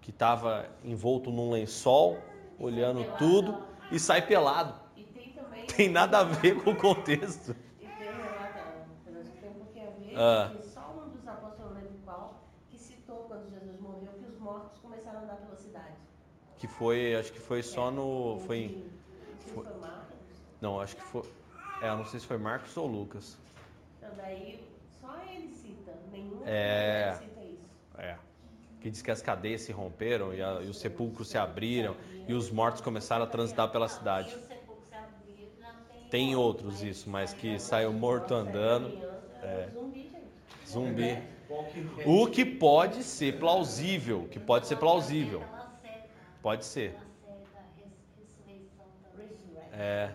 que estava envolto num lençol, olhando tudo e sai pelado. E tem também. Tem nada a ver com o contexto. E tem um relato, tem um pouquinho a ver, Ah. que só um dos apóstolos, não lembro qual, que citou quando Jesus morreu que os mortos começaram a andar pela cidade. Que foi, acho que foi só no. Foi em. Foi. Não, acho que foi. É, eu não sei se foi Marcos ou Lucas. Então daí só ele cita, nenhum É. outro cita isso. É. Que diz que as cadeias se romperam e, a- e os sepulcros se abriram e os mortos começaram a transitar pela cidade. Tem outros isso, mas que saiu morto andando. É. Zumbi, gente. Zumbi. O que pode ser plausível, que pode ser plausível. Pode ser. É.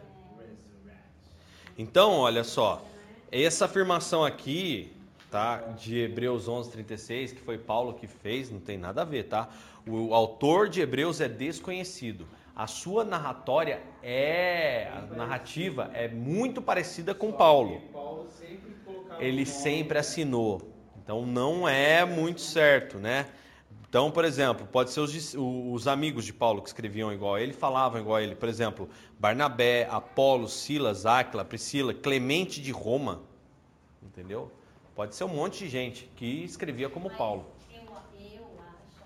Então, olha só, essa afirmação aqui, tá, de Hebreus 11:36, que foi Paulo que fez, não tem nada a ver, tá? O autor de Hebreus é desconhecido. A sua narratória é, a narrativa é muito parecida com Paulo. Ele sempre assinou. Então não é muito certo, né? Então, por exemplo, pode ser os, os, amigos de Paulo que escreviam igual a ele, falavam igual a ele. Por exemplo, Barnabé, Apolo, Silas, Áquila, Priscila, Clemente de Roma. Entendeu? Pode ser um monte de gente que escrevia como Mas Paulo. Eu, eu acho,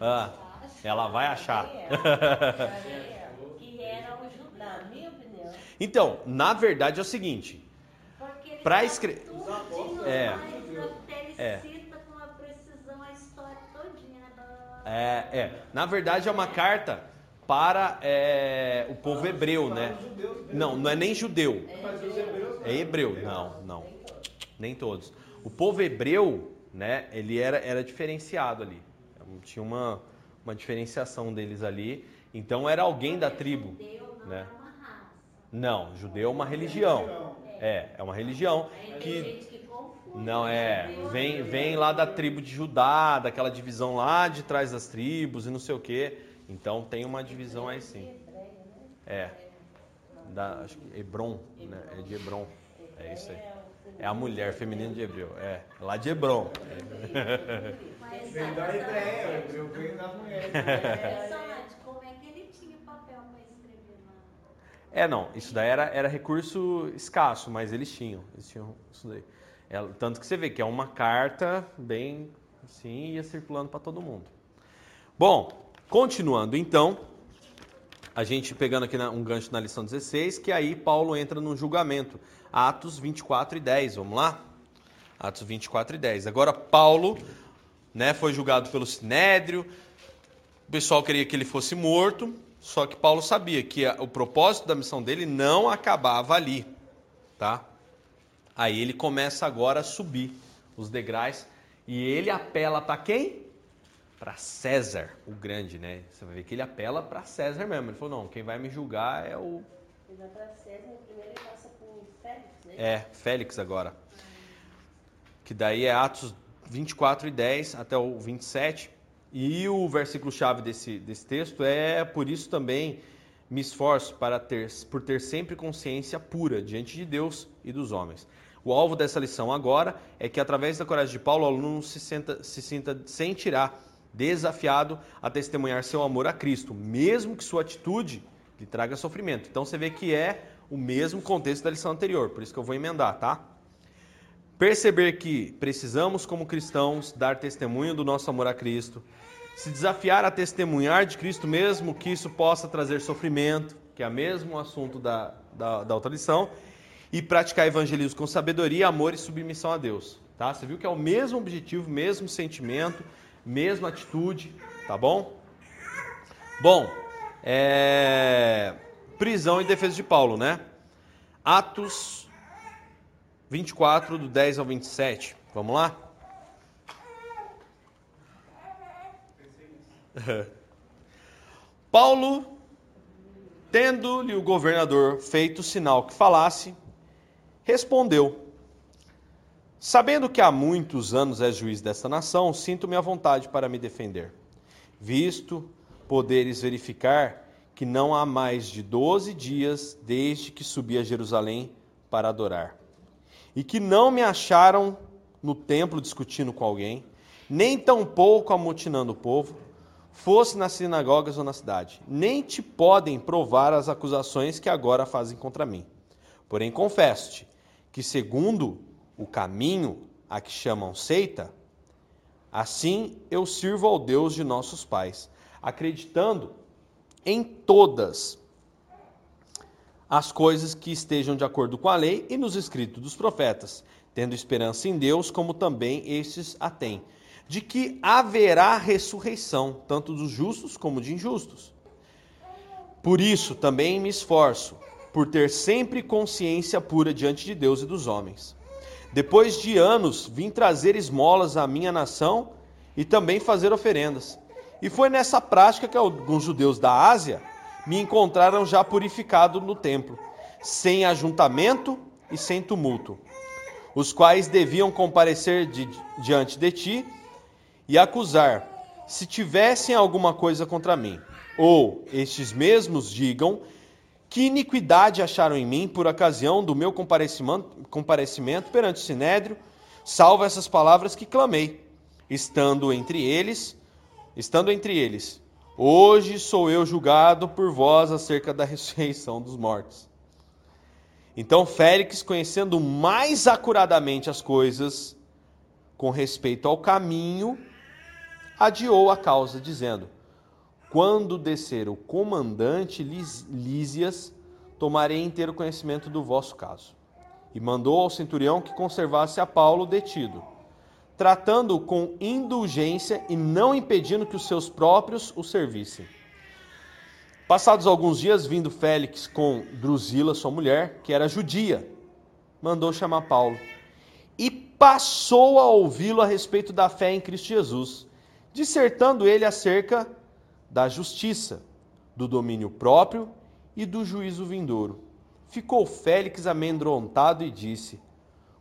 Ah, acho ela vai achar. que era o judeu. Na minha opinião. Então, na verdade é o seguinte. Porque ele Pra dá escre- tudinho É. É. cita com uma precisão a história todinha. né, da- É, é. Na verdade é uma carta para é, o povo hebreu, né? Não, não é nem judeu. É hebreu. Não, não. Nem todos. O povo hebreu, né? Ele era, era diferenciado ali. Tinha uma, uma diferenciação deles ali. Então era alguém da tribo, né? Não, judeu é uma religião. É, é uma religião que. Não, é. Vem, vem lá da tribo de Judá, daquela divisão lá de trás das tribos e não sei o quê. Então tem uma divisão aí sim. É. Da, acho que Hebron, né? É de Hebron. É isso aí. É a mulher feminina de Hebreu. É. Lá de Hebron. Vem da Hebreia, o hebreu vem mulheres. impressionante como é que ele tinha papel para escrever lá. É, não. Isso daí era, era recurso escasso, mas eles tinham. Eles tinham isso daí. É, tanto que você vê que é uma carta bem assim, ia circulando para todo mundo. Bom, continuando então, a gente pegando aqui na- um gancho na lição 16, que aí Paulo entra no julgamento. Atos 24 e 10, vamos lá? Atos 24 e 10. Agora Paulo, né, foi julgado pelo Sinédrio, o pessoal queria que ele fosse morto, só que Paulo sabia que a- o propósito da missão dele não acabava ali, tá? Aí ele começa agora a subir os degraus e ele apela para quem? Para César, o grande, né? Você vai ver que ele apela para César mesmo. Ele falou: "Não, quem vai me julgar é o Ele vai pra César, primeiro ele passa por Félix, né? é Félix agora". Que daí é Atos 24 e 10 até o 27. E o versículo chave desse, desse texto é por isso também me esforço para ter, por ter sempre consciência pura diante de Deus e dos homens. O alvo dessa lição agora é que, através da coragem de Paulo, o aluno se, senta, se sinta sem tirar, desafiado a testemunhar seu amor a Cristo, mesmo que sua atitude lhe traga sofrimento. Então você vê que é o mesmo contexto da lição anterior, por isso que eu vou emendar, tá? Perceber que precisamos, como cristãos, dar testemunho do nosso amor a Cristo, se desafiar a testemunhar de Cristo, mesmo que isso possa trazer sofrimento, que é o mesmo assunto da, da, da outra lição, e praticar evangelismo com sabedoria, amor e submissão a Deus. Tá? Você viu que é o mesmo objetivo, mesmo sentimento, mesma atitude, tá bom? Bom, é... prisão e defesa de Paulo, né? Atos 24, do 10 ao 27. Vamos lá? Paulo, tendo-lhe o governador feito sinal que falasse, respondeu: Sabendo que há muitos anos és juiz desta nação, sinto-me à vontade para me defender. Visto poderes verificar que não há mais de doze dias desde que subi a Jerusalém para adorar, e que não me acharam no templo discutindo com alguém, nem tampouco amotinando o povo, fosse nas sinagogas ou na cidade. Nem te podem provar as acusações que agora fazem contra mim. Porém, confesso-te que, segundo o caminho a que chamam seita, assim eu sirvo ao Deus de nossos pais, acreditando em todas as coisas que estejam de acordo com a lei e nos escritos dos profetas, tendo esperança em Deus, como também estes a têm, de que haverá ressurreição, tanto dos justos como de injustos. Por isso também me esforço, por ter sempre consciência pura diante de Deus e dos homens. Depois de anos, vim trazer esmolas à minha nação e também fazer oferendas. E foi nessa prática que alguns judeus da Ásia me encontraram já purificado no templo, sem ajuntamento e sem tumulto, os quais deviam comparecer de, diante de ti e acusar, se tivessem alguma coisa contra mim. Ou estes mesmos digam que iniquidade acharam em mim por ocasião do meu comparecimento, comparecimento perante o sinédrio, salvo essas palavras que clamei, estando entre eles estando entre eles: Hoje sou eu julgado por vós acerca da ressurreição dos mortos. Então Félix, conhecendo mais acuradamente as coisas com respeito ao caminho, adiou a causa, dizendo: Quando descer o comandante Lísias, tomarei inteiro conhecimento do vosso caso. E mandou ao centurião que conservasse a Paulo detido, tratando-o com indulgência e não impedindo que os seus próprios o servissem. Passados alguns dias, vindo Félix com Drusila, sua mulher, que era judia, mandou chamar Paulo e passou a ouvi-lo a respeito da fé em Cristo Jesus, dissertando ele acerca da justiça, do domínio próprio e do juízo vindouro. Ficou Félix amedrontado e disse: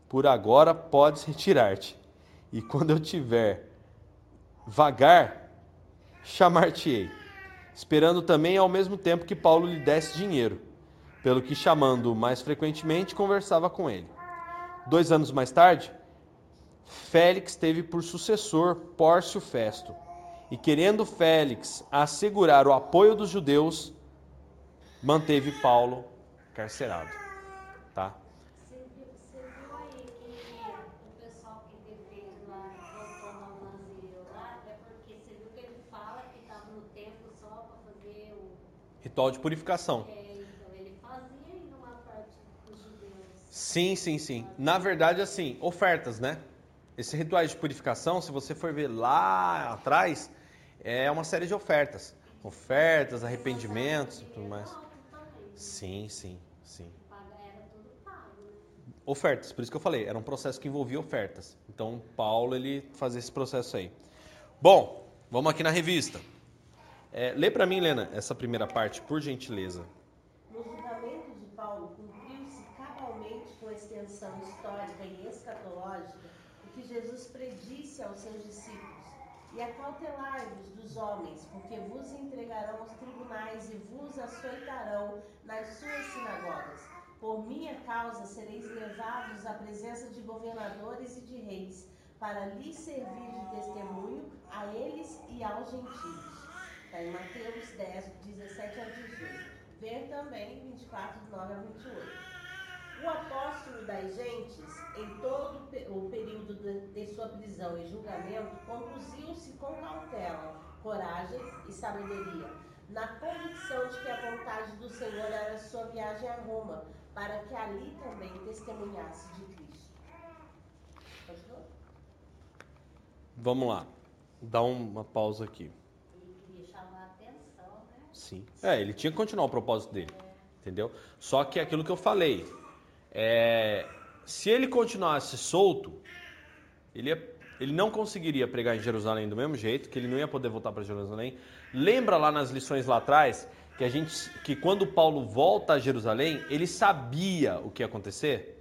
Por agora podes retirar-te, e quando eu tiver vagar, chamar-te-ei esperando também ao mesmo tempo que Paulo lhe desse dinheiro, pelo que, chamando-o mais frequentemente, conversava com ele. Dois anos mais tarde, Félix teve por sucessor Pórcio Festo, e querendo Félix assegurar o apoio dos judeus, manteve Paulo carcerado. Tá? Ritual de purificação. É, então. Sim, sim, sim. Na verdade, assim, ofertas, né? Esse ritual de purificação, se você for ver lá atrás, é uma série de ofertas. Ofertas, arrependimentos e tudo mais. Sim, sim, sim. Ofertas, por isso que eu falei, era um processo que envolvia ofertas. Então, Paulo, ele fazia esse processo aí. Bom, vamos aqui na revista. É, lê para mim, Helena, essa primeira parte, por gentileza. No julgamento de Paulo, cumpriu-se cabalmente com a extensão histórica e escatológica o que Jesus predisse aos seus discípulos. E acautelai-vos dos homens, porque vos entregarão aos tribunais e vos açoitarão nas suas sinagogas. Por minha causa sereis levados à presença de governadores e de reis, para lhes servir de testemunho a eles e aos gentios. Está em Mateus 10, 17 ao 18. Ver também 24, 9 a 28. O apóstolo das gentes, em todo o período de, sua prisão e julgamento, conduziu-se com cautela, coragem e sabedoria, na convicção de que a vontade do Senhor era sua viagem a Roma, para que ali também testemunhasse de Cristo. Continua? Vamos lá. Dá uma pausa aqui. Ele queria chamar a atenção, né? Sim. É, ele tinha que continuar o propósito dele. Entendeu? Só que é aquilo que eu falei. É, se ele continuasse solto, ele, ia- ele não conseguiria pregar em Jerusalém do mesmo jeito, que ele não ia poder voltar para Jerusalém. Lembra lá nas lições lá atrás que a gente que quando Paulo volta a Jerusalém, ele sabia o que ia acontecer?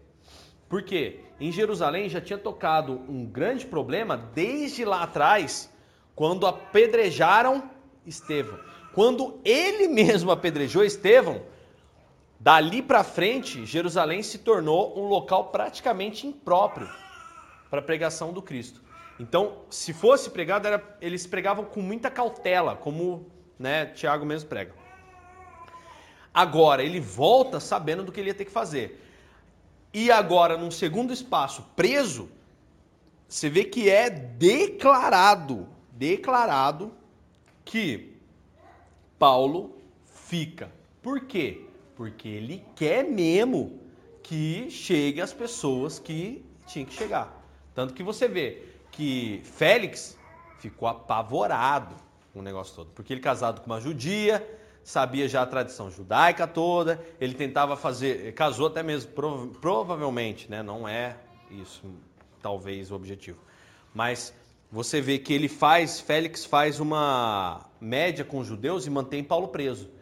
Por quê? Em Jerusalém já tinha tocado um grande problema desde lá atrás, quando apedrejaram Estevão. Quando ele mesmo apedrejou Estevão, dali para frente, Jerusalém se tornou um local praticamente impróprio para a pregação do Cristo. Então, se fosse pregado, era- eles pregavam com muita cautela, como né, Tiago mesmo prega. Agora, ele volta sabendo do que ele ia ter que fazer. E agora, num segundo espaço, preso, você vê que é declarado, declarado que Paulo fica. Por quê? Porque ele quer mesmo que chegue as pessoas que tinham que chegar. Tanto que você vê que Félix ficou apavorado com o negócio todo, porque ele casado com uma judia, sabia já a tradição judaica toda, ele tentava fazer, casou até mesmo, prova- provavelmente, né? Não é isso, talvez o objetivo. Mas você vê que ele faz, Félix faz uma média com os judeus e mantém Paulo preso.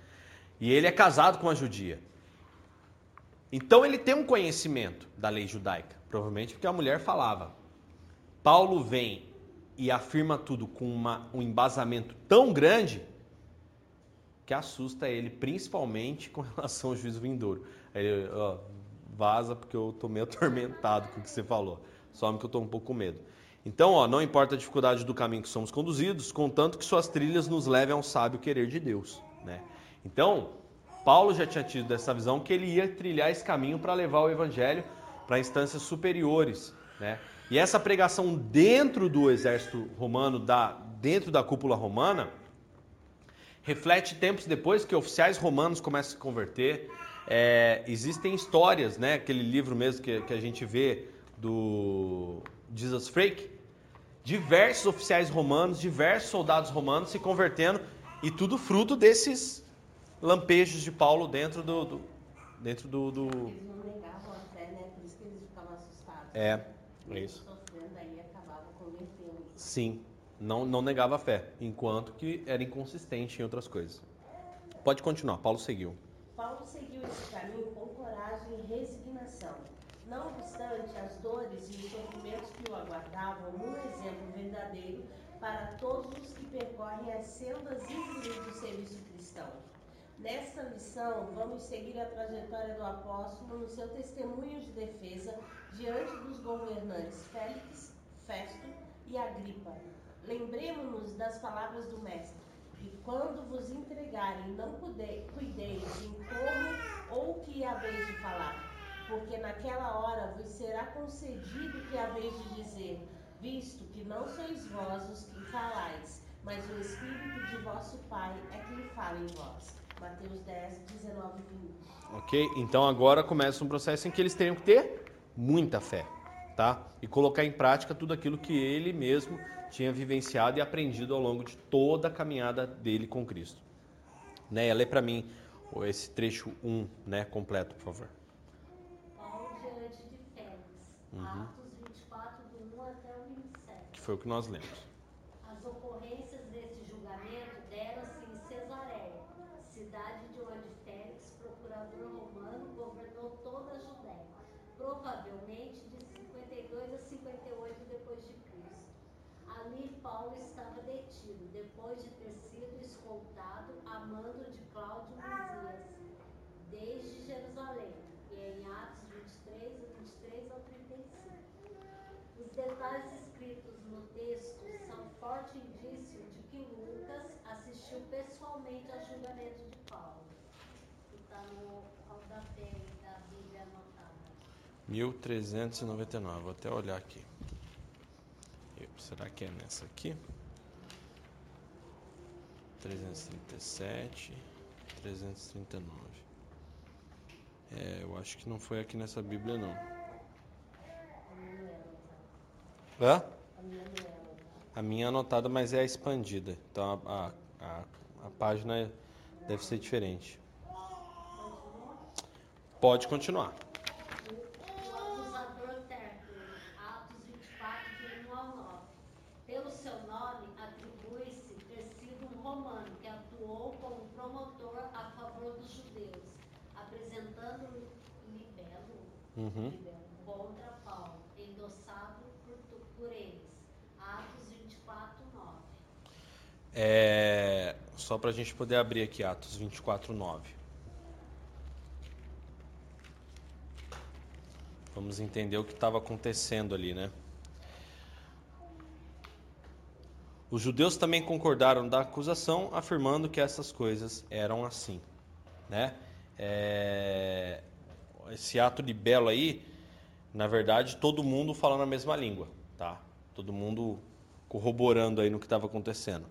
E ele é casado com uma judia. Então ele tem um conhecimento da lei judaica, provavelmente porque a mulher falava. Paulo vem e afirma tudo com uma- um embasamento tão grande que assusta ele, principalmente com relação ao juízo vindouro. Ele, ó, vaza porque eu tô meio atormentado com o que você falou. Some que eu tô um pouco com medo. Então, ó, não importa a dificuldade do caminho que somos conduzidos, contanto que suas trilhas nos levem ao sábio querer de Deus. Né? Então, Paulo já tinha tido essa visão que ele ia trilhar esse caminho para levar o evangelho para instâncias superiores. Né? E essa pregação dentro do exército romano, da, dentro da cúpula romana, reflete tempos depois que oficiais romanos começam a se converter. É, existem histórias, né? aquele livro mesmo que, que a gente vê do Jesus Freak, diversos oficiais romanos, diversos soldados romanos se convertendo e tudo fruto desses lampejos de Paulo dentro do, do dentro do, do, Eles não negavam a fé, né? Por isso que eles ficavam assustados. É, é isso. Sofrendo, aí acabava convertendo. Sim, não, não negava a fé, enquanto que era inconsistente em outras coisas. Pode continuar, Paulo seguiu. Paulo seguiu esse caminho com coragem e resignação. Não obstante as dores e os sofrimentos que o aguardavam, um exemplo verdadeiro para todos os que percorrem as sendas íngremes do serviço cristão. Nesta lição, vamos seguir a trajetória do apóstolo no seu testemunho de defesa diante dos governantes Félix, Festo e Agripa. Lembremos-nos das palavras do Mestre. E quando vos entregarem, não cuide- cuideis em como ou que haveis de falar, porque naquela hora vos será concedido que haveis de dizer, visto que não sois vós os que falais, mas o Espírito de vosso Pai é quem fala em vós. Mateus 10, 19 e 20. Ok? Então agora começa um processo em que eles teriam que ter muita fé, tá? E colocar em prática tudo aquilo que ele mesmo tinha vivenciado e aprendido ao longo de toda a caminhada dele com Cristo. Né? Lê para mim esse trecho 1, né, completo, por favor. Paulo diante de Félix. Atos 24, do 1 até o 27. Que foi o que nós lemos. As ocorrências desse julgamento deram-se em Cesareia, cidade de onde Félix, procurador romano, governou toda a Judéia, provavelmente de 52 a 58 depois de Cristo. Ali Paulo estava detido, depois de ter sido escoltado a mando de Cláudio Lisias, desde Jerusalém, e em Atos 23, do 23 ao 35. Os detalhes escritos no texto são forte indício de que Lucas assistiu pessoalmente ao julgamento de Paulo. Que está no rodapé. 1399, vou até olhar aqui. Será que é nessa aqui? 337, 339. É, eu acho que não foi aqui nessa Bíblia, não. Hã? A minha é anotada, mas é a expandida. Então a, a, a página deve ser diferente. Pode continuar. O acusador Tértulo, Atos 24, de 1 ao 9. Pelo seu nome, atribui-se ter sido um romano que atuou como promotor a favor dos judeus, apresentando libelo, Uhum. libelo contra Paulo, endossado por, por eles. Atos 24, 9. É, só para a gente poder abrir aqui Atos 24, 9. Vamos entender o que estava acontecendo ali, né? Os judeus também concordaram da acusação, afirmando que essas coisas eram assim, né? É, esse ato de belo aí, na verdade, todo mundo falando a mesma língua, tá? Todo mundo corroborando aí no que estava acontecendo.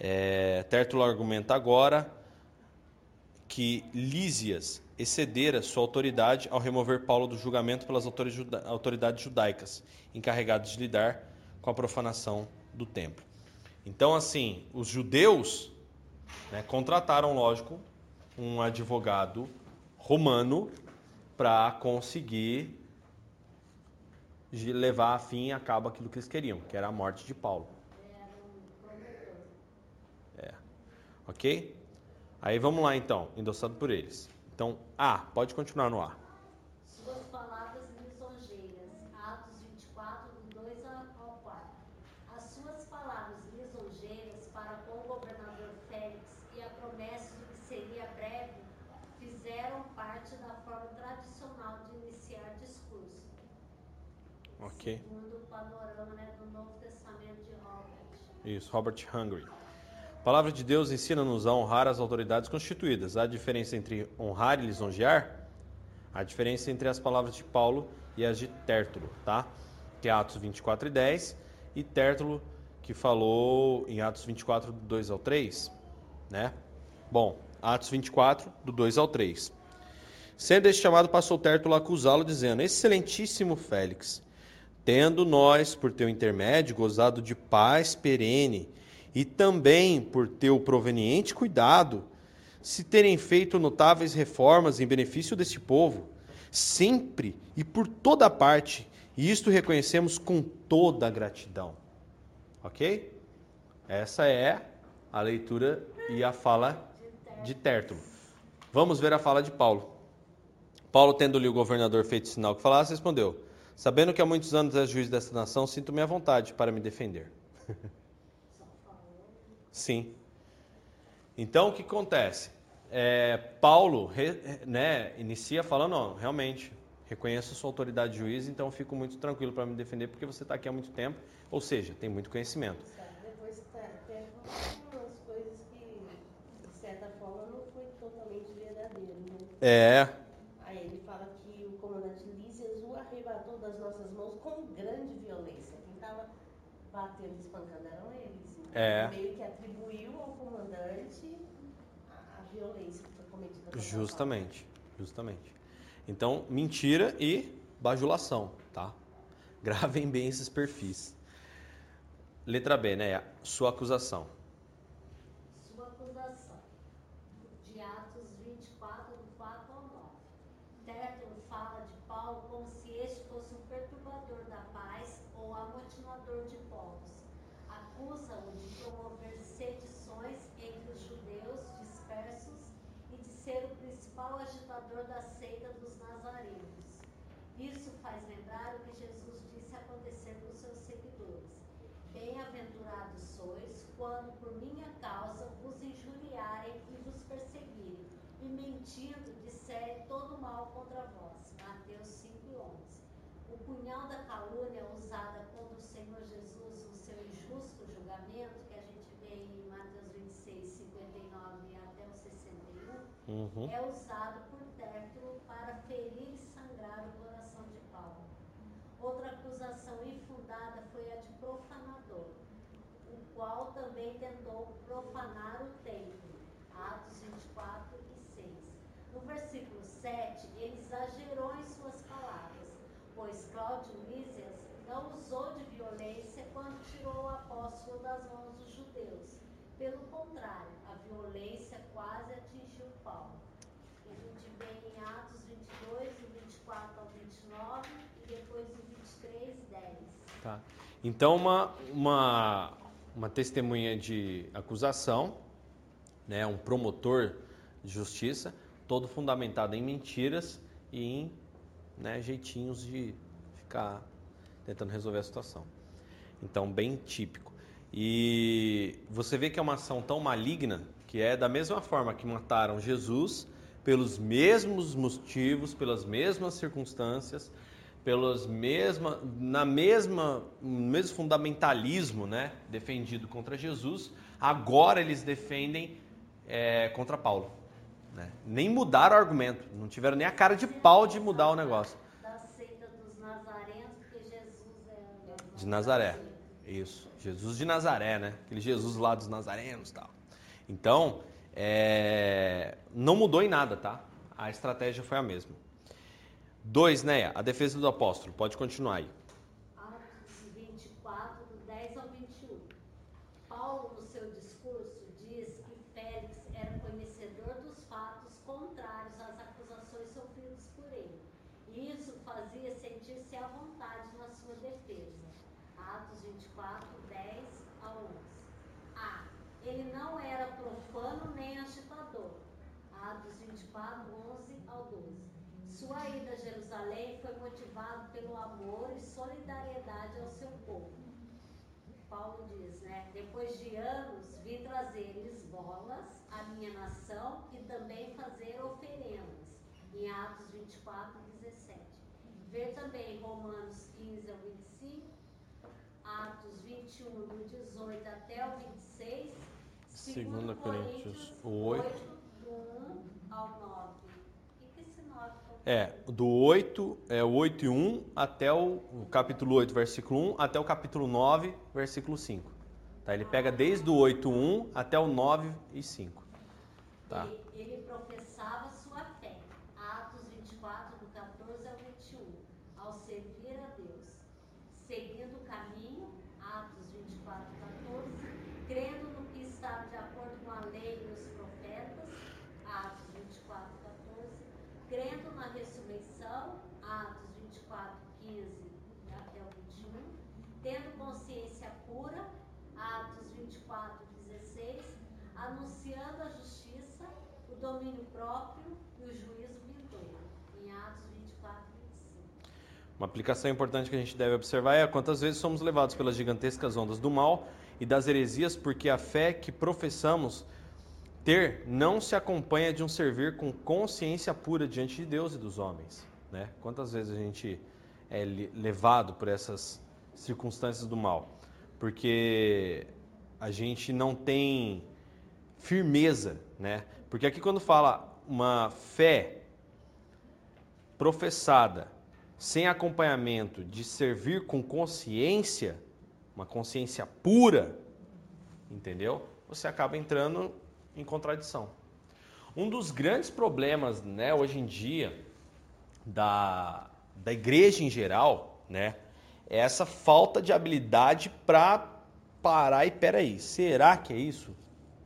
É, argumenta agora que Lísias excedera sua autoridade ao remover Paulo do julgamento pelas autoridades judaicas, encarregadas de lidar com a profanação do templo. Então, assim, os judeus né, contrataram, lógico, um advogado romano para conseguir levar a fim a cabo aquilo que eles queriam, que era a morte de Paulo. É. Ok? Aí vamos lá então, endossado por eles. Então, A, pode continuar no A. Suas palavras lisonjeiras, Atos 24, do 2 ao 4. As suas palavras lisonjeiras para com o governador Félix e a promessa de que seria breve fizeram parte da forma tradicional de iniciar discurso. Ok. Segundo o panorama né, do Novo Testamento de Robert. Isso, Robert Hungry. A palavra de Deus ensina-nos a honrar as autoridades constituídas. Há diferença entre honrar e lisonjear? Há diferença entre as palavras de Paulo e as de Tértulo, tá? Que é Atos 24 e 10 e Tértulo que falou em Atos 24 do 2 ao 3, né? Bom, Atos 24 do 2 ao 3. Sendo este chamado, passou Tértulo a acusá-lo, dizendo: Excelentíssimo Félix, tendo nós, por teu intermédio, gozado de paz perene, e também por teu proveniente cuidado, se terem feito notáveis reformas em benefício deste povo, sempre e por toda parte, e isto reconhecemos com toda a gratidão. Ok? Essa é a leitura e a fala de Tértulo. Vamos ver a fala de Paulo. Paulo, tendo-lhe o governador feito sinal que falasse, respondeu: Sabendo que há muitos anos és juiz desta nação, sinto-me à vontade para me defender. Sim. Então, o que acontece? É, Paulo né, inicia falando, ó, realmente, reconheço sua autoridade de juiz, então fico muito tranquilo para me defender, porque você está aqui há muito tempo, ou seja, tem muito conhecimento. Depois tem algumas coisas que, de certa forma, não foi totalmente verdadeiro. Né? É, batendo, espancando eram eles. É. Meio que atribuiu ao comandante a, a violência que foi cometida. Justamente, justamente. Então, mentira e bajulação, tá? Gravem bem esses perfis. Letra B, né? Sua acusação. Sua acusação. De Atos 24, do 4 ao 9. Tértulo fala de Paulo como se este fosse um perturbador da paz ou amotinador de acusam-o de promover sedições entre os judeus dispersos e de ser o principal agitador da seita dos nazarenos. Isso faz lembrar o que Jesus disse acontecer com seus seguidores. Bem-aventurados sois quando por minha causa vos injuriarem e vos perseguirem, e mentindo disserem todo mal contra vós. Mateus 5 e 11. O punhal da calúnia usada contra o Senhor Jesus no seu injusto julgamento, que a gente vê em Mateus 26, 59 até o 61, uhum. é usado por Tértulo para ferir e sangrar o coração de Paulo. Outra acusação infundada foi a de profanador, o qual também tentou profanar o templo. Atos 24 e 6. No versículo 7, ele exagerou em suas palavras, pois Cláudio Lísias não usou de violência quando tirou o apóstolo das mãos dos judeus. Pelo contrário, a violência quase vê em Atos 22, do 24 ao 29 e depois do 23, 10. Tá. Então, uma, uma, uma testemunha de acusação, né, um promotor de justiça, todo fundamentado em mentiras e em né, jeitinhos de ficar tentando resolver a situação. Então, bem típico. E você vê que é uma ação tão maligna que é da mesma forma que mataram Jesus, pelos mesmos motivos, pelas mesmas circunstâncias, pelos mesma, na mesma, mesmo fundamentalismo, né, defendido contra Jesus, agora eles defendem é, contra Paulo. Né? Nem mudaram o argumento, não tiveram nem a cara de pau de mudar o negócio. De Nazaré. Isso. Jesus de Nazaré, né? Aquele Jesus lá dos nazarenos tal. Então, é... não mudou em nada, tá? A estratégia foi a mesma. Dois, né? A defesa do apóstolo. Pode continuar aí. Sua ida a Jerusalém foi motivado pelo amor e solidariedade ao seu povo. Paulo diz, né? Depois de anos, vi trazer-lhes bolas à minha nação e também fazer oferendas. Em Atos 24, 17. Ver também Romanos 15 ao 25, Atos 21, do 18 até o 26, 2 Coríntios 8, 8, do 1 ao 9. O que, esse 9 É, do 8, é o 8 e 1 até o, o capítulo 8, versículo 1, até o capítulo 9, versículo 5. Tá? Ele pega desde o 8, 1 até o 9 e 5. Tá? Ele, ele professava sua fé. Atos 24, do 14 ao 21. Ao servir a Deus. Seguindo o caminho. Atos 24, 14. Crendo no que estava de acordo com a lei e os profetas. Atos 24, 14. Crendo na ressurreição. Atos 24, 15 até o 21. Tendo consciência pura. Atos 24, 16. Anunciando a justiça, o domínio próprio e o juízo vindouro. Em Atos 24, 25. Uma aplicação importante que a gente deve observar é quantas vezes somos levados pelas gigantescas ondas do mal e das heresias, porque a fé que professamos ter não se acompanha de um servir com consciência pura diante de Deus e dos homens. Né? Quantas vezes a gente é le- levado por essas circunstâncias do mal? Porque a gente não tem firmeza, né? Porque aqui quando fala uma fé professada sem acompanhamento de servir com consciência, uma consciência pura, entendeu? Você acaba entrando em contradição. Um dos grandes problemas, né, hoje em dia, da, da igreja em geral, né, é essa falta de habilidade para parar e peraí, será que é isso?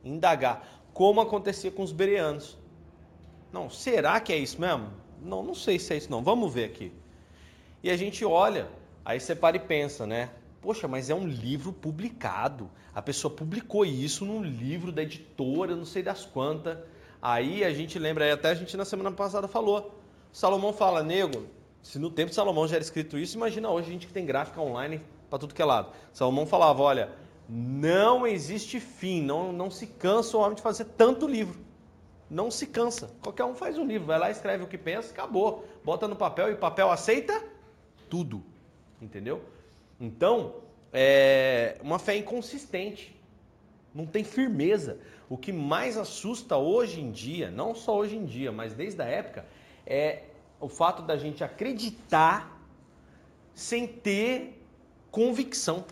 Indagar, como acontecia com os bereanos. Não, será que é isso mesmo? Não, não sei se é isso não. Vamos ver aqui. E a gente olha, aí você para e pensa, né? Poxa, mas é um livro publicado. A pessoa publicou isso num livro da editora, não sei das quantas. Aí a gente lembra, aí até a gente na semana passada falou. Salomão fala, nego, se no tempo de Salomão já era escrito isso, imagina hoje a gente que tem gráfica online para tudo que é lado. Salomão falava, olha, não existe fim, não, não se cansa o homem de fazer tanto livro. Não se cansa. Qualquer um faz um livro, vai lá, escreve o que pensa, acabou. Bota no papel e o papel aceita tudo. Entendeu? Então, é uma fé inconsistente. Não tem firmeza. O que mais assusta hoje em dia, não só hoje em dia, mas desde a época, é o fato da gente acreditar sem ter convicção.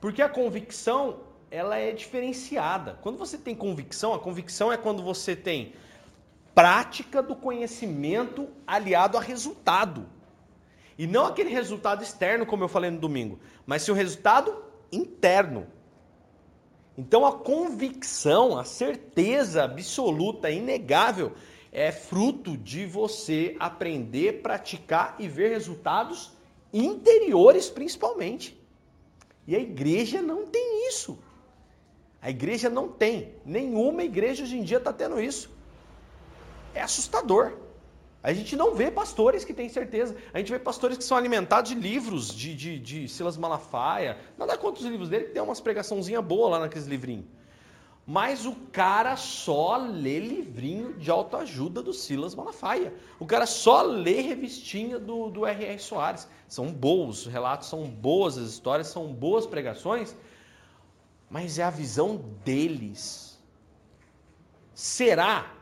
Porque a convicção, ela é diferenciada. Quando você tem convicção, a convicção é quando você tem prática do conhecimento aliado a resultado. E não aquele resultado externo, como eu falei no domingo, mas sim o resultado interno. Então a convicção, a certeza absoluta, inegável, é fruto de você aprender, praticar e ver resultados interiores principalmente. E a igreja não tem isso. A igreja não tem. Nenhuma igreja hoje em dia está tendo isso. É assustador. A gente não vê pastores que têm certeza. A gente vê pastores que são alimentados de livros de, de, de Silas Malafaia. Nada contra os livros dele, que tem umas pregaçãozinhas boas lá naqueles livrinhos. Mas o cara só lê livrinho de autoajuda do Silas Malafaia. O cara só lê revistinha do, do R.R. Soares. São bons, os relatos são boas, as histórias são boas pregações, mas é a visão deles. Será?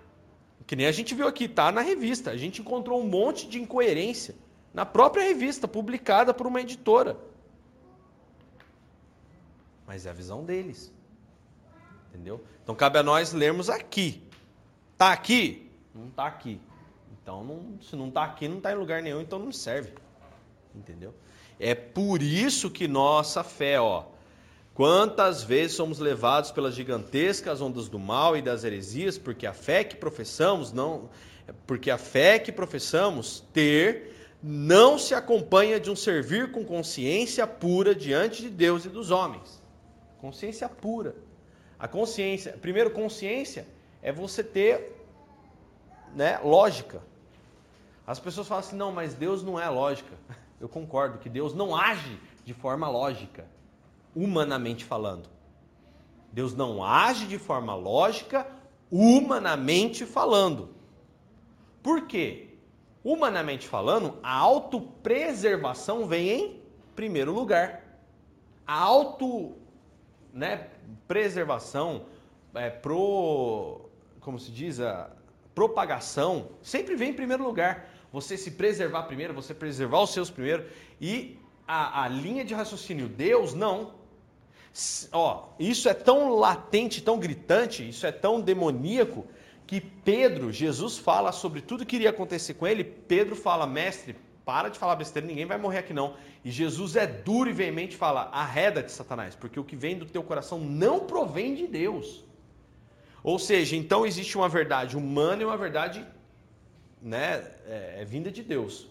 Que nem a gente viu aqui, tá na revista. A gente encontrou um monte de incoerência na própria revista, publicada por uma editora. Mas é a visão deles. Entendeu? Então cabe a nós lermos aqui. Tá aqui? Não tá aqui. Então, não, se não tá aqui, não tá em lugar nenhum, então não serve. Entendeu? É por isso que nossa fé, ó, quantas vezes somos levados pelas gigantescas ondas do mal e das heresias, porque a fé que professamos não, porque a fé que professamos ter não se acompanha de um servir com consciência pura diante de Deus e dos homens. Consciência pura. A consciência, primeiro consciência é você ter, né, lógica. As pessoas falam assim: "Não, mas Deus não é lógica". Eu concordo que Deus não age de forma lógica, humanamente falando. Deus não age de forma lógica, humanamente falando. Por quê? humanamente falando, a autopreservação vem em primeiro lugar. A auto, né, preservação, é, pro, como se diz, a propagação, sempre vem em primeiro lugar. Você se preservar primeiro, você preservar os seus primeiro. E a, a linha de raciocínio Deus, não. Ó, isso é tão latente, tão gritante, isso é tão demoníaco, que Pedro, Jesus fala sobre tudo que iria acontecer com ele. Pedro fala, mestre, para de falar besteira, ninguém vai morrer aqui não. E Jesus é duro e veemente fala: arreda-te, Satanás, porque o que vem do teu coração não provém de Deus. Ou seja, então existe uma verdade humana e uma verdade né, é, é vinda de Deus.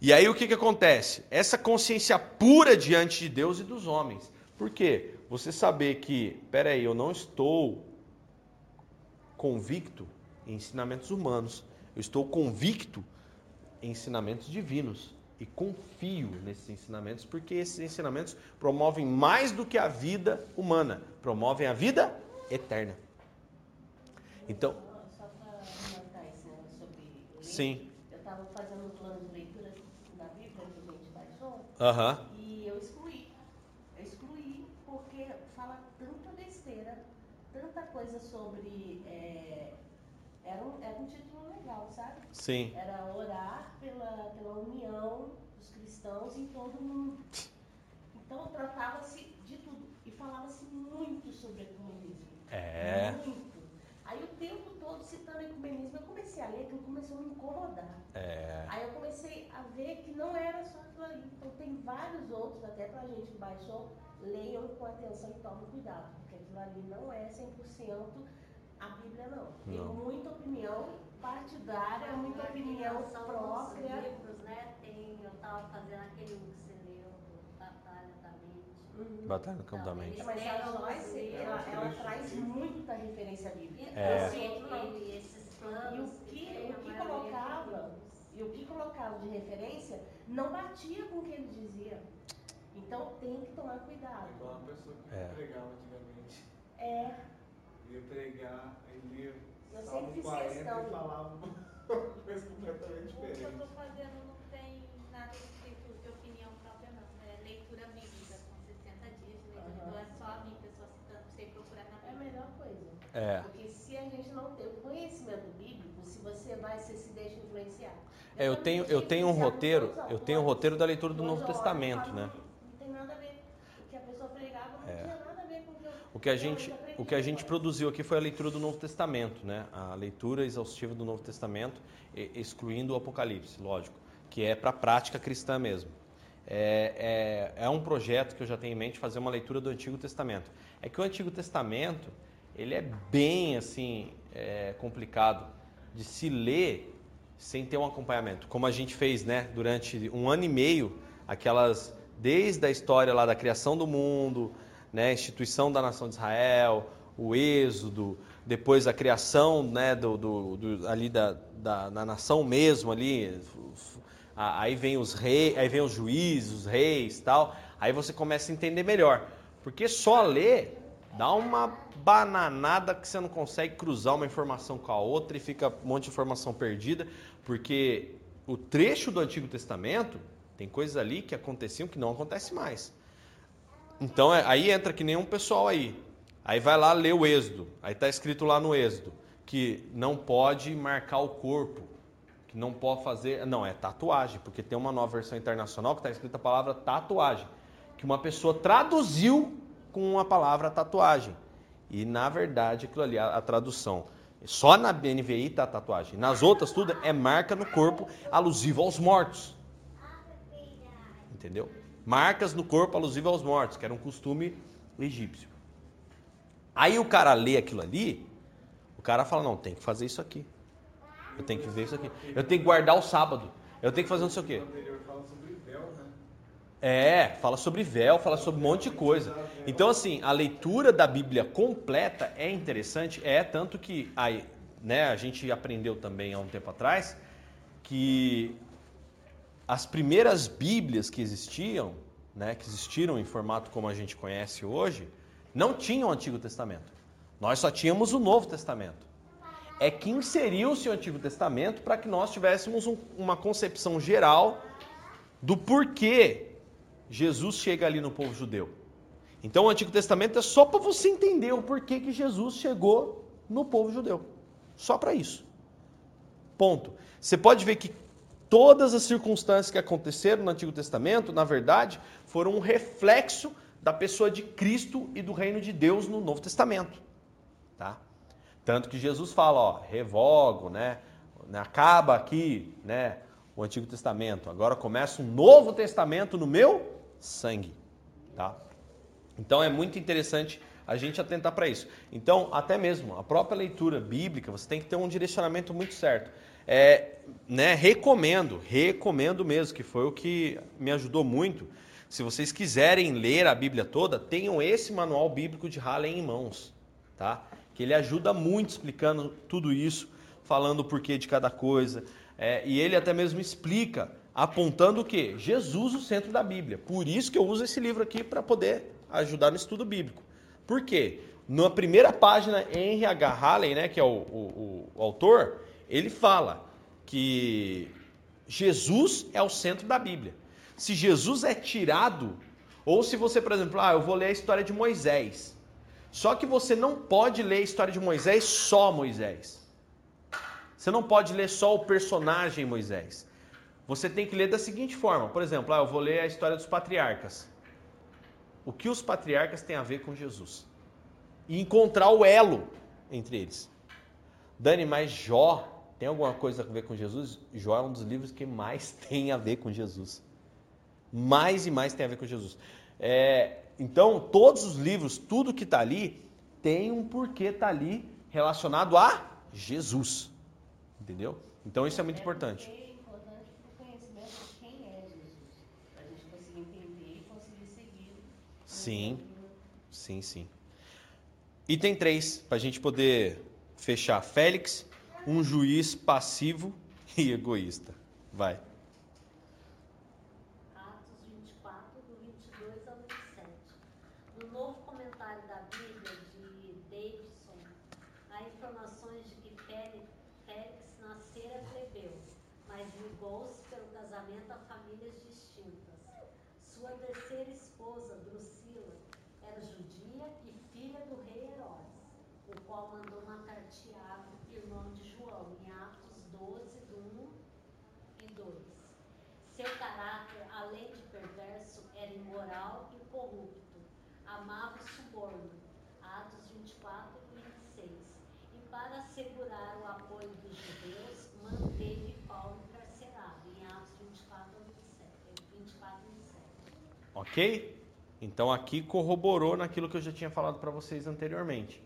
E aí o que, que acontece? Essa consciência pura diante de Deus e dos homens. Por quê? Você saber que, peraí, eu não estou convicto em ensinamentos humanos, eu estou convicto em ensinamentos divinos e confio nesses ensinamentos, porque esses ensinamentos promovem mais do que a vida humana, promovem a vida eterna. Então. Só para sobre Sim. eu estava fazendo um plano de leitura da Bíblia que a gente baixou Aham. e eu excluí. Eu excluí porque fala tanta besteira, tanta coisa sobre. é, era, um, era um título legal, sabe? Sim. Era orar pela, pela união dos cristãos em todo o mundo. Então tratava-se de tudo e falava-se muito sobre ecumenismo. É. Muito. Aí o tempo todo citando ecumenismo, eu comecei a ler, aquilo começou a me incomodar. É. Aí eu comecei a ver que não era só aquilo ali. Então tem vários outros, até pra gente que baixou, leiam com atenção e tomem cuidado, aquilo ali não é 100% a Bíblia não. Tem Não. muita opinião partidária, muita opinião própria. livros, né? Tem, eu estava fazendo aquele que você leu, do Batalha da Mente. Uhum. Batalha no campo da mente. Mas têm a alguns Joyce, livros, ela, ela traz muita referência bíblica. Então, É. Esse outro não. ele, esses planos. E o que, o que colocava, e o que colocava de referência não batia com o que ele dizia. Então tem que tomar cuidado. Igual a pessoa que É. pregava antigamente. É, Ia pregar, aí lia Eu Salmo sempre fiz 40 questão. e falava uma coisa completamente O que eu diferente. estou fazendo não tem nada escrito de opinião própria, não. É leitura bíblica, são 60 dias de leitura. Aham. Então é só a mim, pessoa citando, você procurar na é a Bíblia. melhor coisa. É. Porque se a gente não tem o conhecimento bíblico, se você vai, você se deixa influenciar. É, eu também tenho, eu tenho um roteiro, eu tenho um roteiro da leitura do Novo eu e Testamento, né? Não tem nada a ver. O que a pessoa pregava não É. tinha nada a ver com o que a gente, o que a gente produziu aqui foi a leitura do Novo Testamento, né? A leitura exaustiva do Novo Testamento, excluindo o Apocalipse, lógico, que é para a prática cristã mesmo. É, é, é um projeto que eu já tenho em mente fazer uma leitura do Antigo Testamento. É que o Antigo Testamento ele é bem assim é, complicado de se ler sem ter um acompanhamento, como a gente fez, né? Durante um ano e meio, aquelas desde a história lá da criação do mundo, né, a instituição da nação de Israel, o êxodo, depois a criação né, do, do- do- ali da, da, nação mesmo ali, aí vem os reis, aí vem os juízes, os reis tal, aí você começa a entender melhor. Porque só ler dá uma bananada que você não consegue cruzar uma informação com a outra e fica um monte de informação perdida, porque o trecho do Antigo Testamento tem coisas ali que aconteciam que não acontece mais. Então é- aí entra que nem um pessoal aí. Aí vai lá ler o Êxodo. Aí está escrito lá no Êxodo que não pode marcar o corpo, que não pode fazer. Não, é tatuagem, porque tem uma nova versão internacional que está escrita a palavra tatuagem, que uma pessoa traduziu com a palavra tatuagem. E na verdade aquilo ali, a, a tradução. Só na BNVI está tatuagem. Nas outras, tudo é marca no corpo alusivo aos mortos. Entendeu? Marcas no corpo alusivo aos mortos, que era um costume egípcio. Aí o cara lê aquilo ali, o cara fala: não, tem que fazer isso aqui. Eu tenho que ver isso aqui. Eu tenho que guardar o sábado. Eu tenho que fazer não sei o quê. O anterior fala sobre véu, né? É, fala sobre véu, fala sobre um monte de coisa. Então, assim, a leitura da Bíblia completa é interessante, é tanto que aí, né, a gente aprendeu também há um tempo atrás que as primeiras Bíblias que existiam, né, que existiram em formato como a gente conhece hoje, não tinham o Antigo Testamento. Nós só tínhamos o Novo Testamento. é que inseriu-se o Antigo Testamento para que nós tivéssemos um, uma concepção geral do porquê Jesus chega ali no povo judeu. Então o Antigo Testamento é só para você entender o porquê que Jesus chegou no povo judeu. Só para isso. Ponto. Você pode ver que todas as circunstâncias que aconteceram no Antigo Testamento, na verdade, foram um reflexo da pessoa de Cristo e do reino de Deus no Novo Testamento. Tá? Tanto que Jesus fala, ó, revogo, né? Acaba aqui, né? O Antigo Testamento. Agora começa um novo testamento no meu sangue, tá? Então é muito interessante a gente atentar para isso. Então, até mesmo a própria leitura bíblica, você tem que ter um direcionamento muito certo. É, né, recomendo, recomendo mesmo, que foi o que me ajudou muito. Se vocês quiserem ler a Bíblia toda, tenham esse manual bíblico de Halley em mãos, tá? Que ele ajuda muito explicando tudo isso, falando o porquê de cada coisa. É, e ele até mesmo explica, apontando o que? Jesus, o centro da Bíblia. Por isso que eu uso esse livro aqui para poder ajudar no estudo bíblico. Por quê? Na primeira página, Henry H. Halley, né, que é o, o, o autor, ele fala que Jesus é o centro da Bíblia. Se Jesus é tirado, ou se você, por exemplo, ah, eu vou ler a história de Moisés. Só que você não pode ler a história de Moisés só Moisés. Você não pode ler só o personagem Moisés. Você tem que ler da seguinte forma: por exemplo, ah, eu vou ler a história dos patriarcas. O que os patriarcas têm a ver com Jesus? E encontrar o elo entre eles. Dani, mas Jó tem alguma coisa a ver com Jesus? Jó é um dos livros que mais tem a ver com Jesus. Mais e mais tem a ver com Jesus. É, então, todos os livros, tudo que está ali, tem um porquê está ali relacionado a Jesus. Entendeu? Então, isso é muito importante. É importante é seguir. Sim, sim, sim. Item 3, para a gente poder fechar. Félix um juiz passivo e egoísta. Vai. Atos 24, do 22 ao 27. No novo comentário da Bíblia de Davidson, há informações de que Félix, Félix nascera plebeu, mas ligou-se pelo casamento a famílias distintas. Sua terceira esposa, Drusila, era judia e filha do rei Herodes, o qual mandou matar Tiago, irmão de João, em Atos 12, do 1 e 2. Seu caráter, além de perverso, era imoral e corrupto. Amava o suborno. Atos 24 e 26. E para assegurar o apoio dos judeus, manteve Paulo encarcerado. Em Atos 24 e 24 e 27. Ok? Então aqui corroborou naquilo que eu já tinha falado para vocês anteriormente.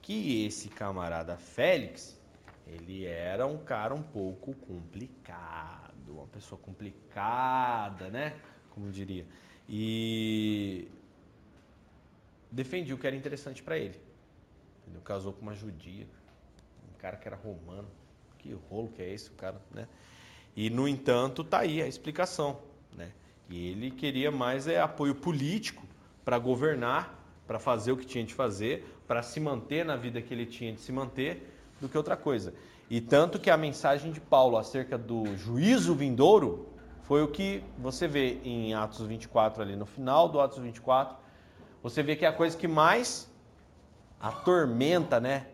Que esse camarada Félix, ele era um cara um pouco complicado, uma pessoa complicada, né? Como diria. E defendia o que era interessante para ele. Ele casou com uma judia, um cara que era romano. Que rolo que é esse, o cara, né? E no entanto, tá aí a explicação, né? E ele queria mais é apoio político para governar, para fazer o que tinha de fazer, para se manter na vida que ele tinha de se manter, do que outra coisa. E tanto que a mensagem de Paulo acerca do juízo vindouro foi o que você vê em Atos 24 ali no final do Atos 24. Você vê que é a coisa que mais atormenta, né,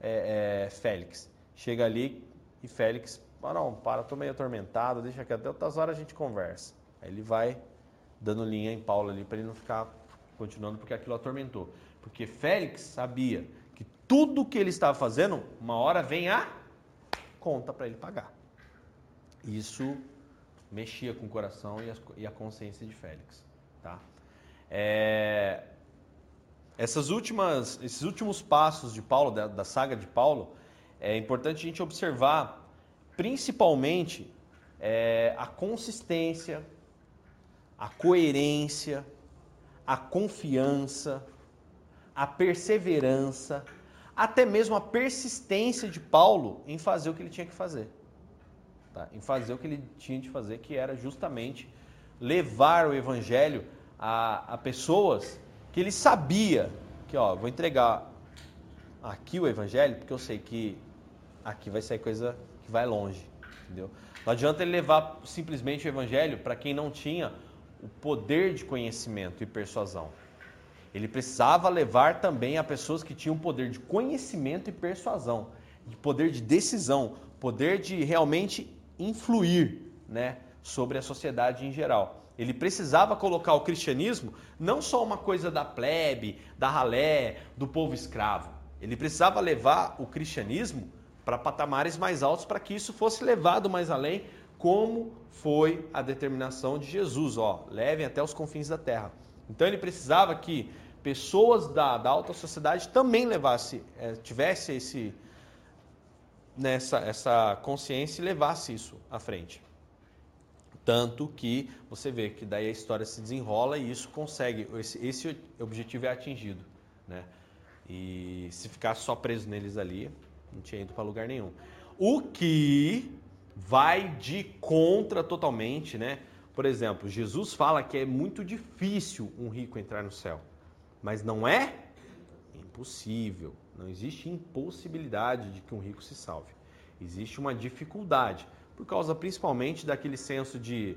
é, é, Félix. Chega ali e Félix, ah, não, para, estou meio atormentado, deixa que até outras horas a gente conversa. Ele vai dando linha em Paulo ali para ele não ficar continuando porque aquilo atormentou. Porque Félix sabia que tudo que ele estava fazendo, uma hora vem a conta para ele pagar. Isso mexia com o coração e, e a consciência de Félix, tá? É, essas últimas, esses últimos passos de Paulo, da, da saga de Paulo, é importante a gente observar, principalmente, é, a consistência, a coerência, a confiança, a perseverança, até mesmo a persistência de Paulo em fazer o que ele tinha que fazer. Tá? Em fazer o que ele tinha de fazer, que era justamente levar o evangelho a, a pessoas que ele sabia que, ó, vou entregar aqui o evangelho, porque eu sei que aqui vai sair coisa que vai longe, entendeu? Não adianta ele levar simplesmente o evangelho para quem não tinha o poder de conhecimento e persuasão. Ele precisava levar também a pessoas que tinham poder de conhecimento e persuasão, de poder de decisão, poder de realmente influir, né, sobre a sociedade em geral. Ele precisava colocar o cristianismo não só uma coisa da plebe, da ralé, do povo escravo. Ele precisava levar o cristianismo para patamares mais altos para que isso fosse levado mais além, como foi a determinação de Jesus, ó, levem até os confins da terra. Então ele precisava que pessoas da, da alta sociedade também levasse, é, tivesse esse nessa essa consciência e levasse isso à frente. Tanto que você vê que daí a história se desenrola e isso consegue, esse, esse objetivo é atingido, né? E se ficar só preso neles ali, não tinha ido para lugar nenhum. O que vai de contra totalmente, né? Por exemplo, Jesus fala que é muito difícil um rico entrar no céu, mas não é impossível. Não existe impossibilidade de que um rico se salve. Existe uma dificuldade, por causa principalmente daquele senso de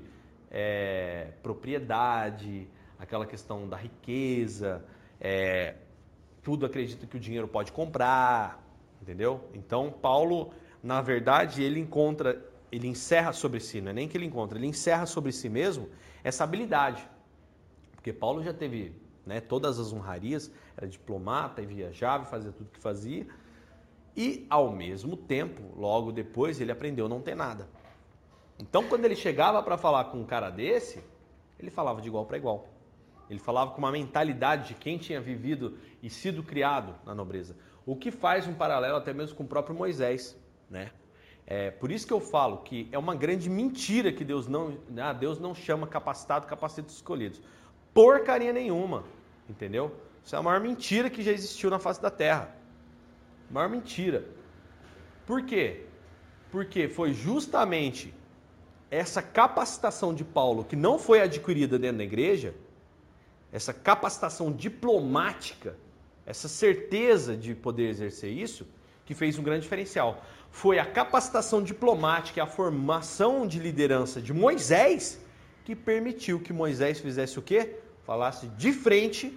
é, propriedade, aquela questão da riqueza, é, tudo acredita que o dinheiro pode comprar, entendeu? Então, Paulo, na verdade, ele encontra, ele encerra sobre si, não é nem que ele encontra, ele encerra sobre si mesmo essa habilidade. Porque Paulo já teve né, todas as honrarias, era diplomata e viajava, fazia tudo que fazia, e ao mesmo tempo, logo depois, ele aprendeu não ter nada. Então, quando ele chegava para falar com um cara desse, ele falava de igual para igual. Ele falava com uma mentalidade de quem tinha vivido e sido criado na nobreza. O que faz um paralelo até mesmo com o próprio Moisés, né? É, por isso que eu falo que é uma grande mentira que Deus não, ah, Deus não chama capacitado, capacitos escolhidos. Porcaria nenhuma, entendeu? Isso é a maior mentira que já existiu na face da terra. Maior mentira. Por quê? Porque foi justamente essa capacitação de Paulo que não foi adquirida dentro da igreja, essa capacitação diplomática essa certeza de poder exercer isso, que fez um grande diferencial. Foi a capacitação diplomática e a formação de liderança de Moisés que permitiu que Moisés fizesse o quê? Falasse de frente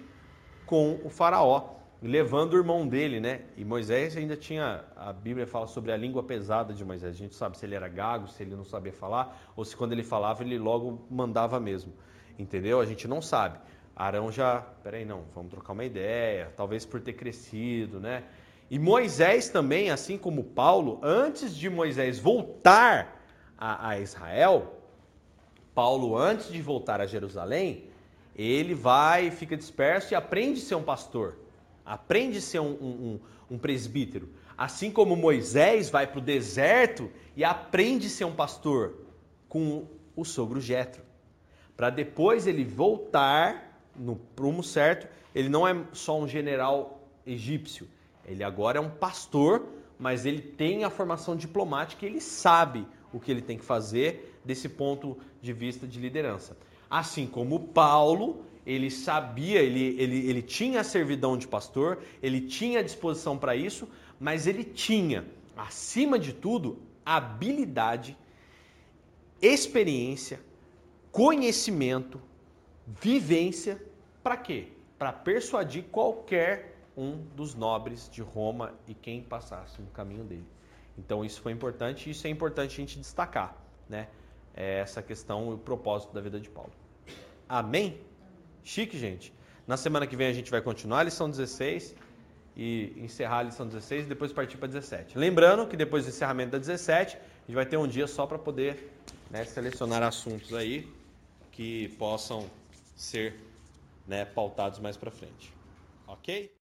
com o faraó, levando o irmão dele, né? E Moisés ainda tinha, a Bíblia fala sobre a língua pesada de Moisés. A gente sabe se ele era gago, se ele não sabia falar, ou se quando ele falava ele logo mandava mesmo. Entendeu? A gente não sabe. Arão já, peraí, não, vamos trocar uma ideia, talvez por ter crescido, né? E Moisés também, assim como Paulo, antes de Moisés voltar a, a Israel, Paulo, antes de voltar a Jerusalém, ele vai, fica disperso e aprende a ser um pastor, aprende a ser um, um, um presbítero. Assim como Moisés vai para o deserto e aprende a ser um pastor com o sogro Jetro, para depois ele voltar no prumo certo, ele não é só um general egípcio, ele agora é um pastor, mas ele tem a formação diplomática e ele sabe o que ele tem que fazer desse ponto de vista de liderança. Assim como Paulo, ele sabia, ele, ele, ele tinha a servidão de pastor, ele tinha a disposição para isso, mas ele tinha, acima de tudo, habilidade, experiência, conhecimento Vivência para quê? Para persuadir qualquer um dos nobres de Roma e quem passasse no caminho dele. Então isso foi importante e isso é importante a gente destacar, né? É essa questão e o propósito da vida de Paulo. Amém? Chique, gente. Na semana que vem a gente vai continuar a lição 16 e encerrar a lição 16 e depois partir para 17. Lembrando que depois do encerramento da 17, a gente vai ter um dia só para poder né, selecionar assuntos aí que possam ser né, pautados mais para frente. Ok?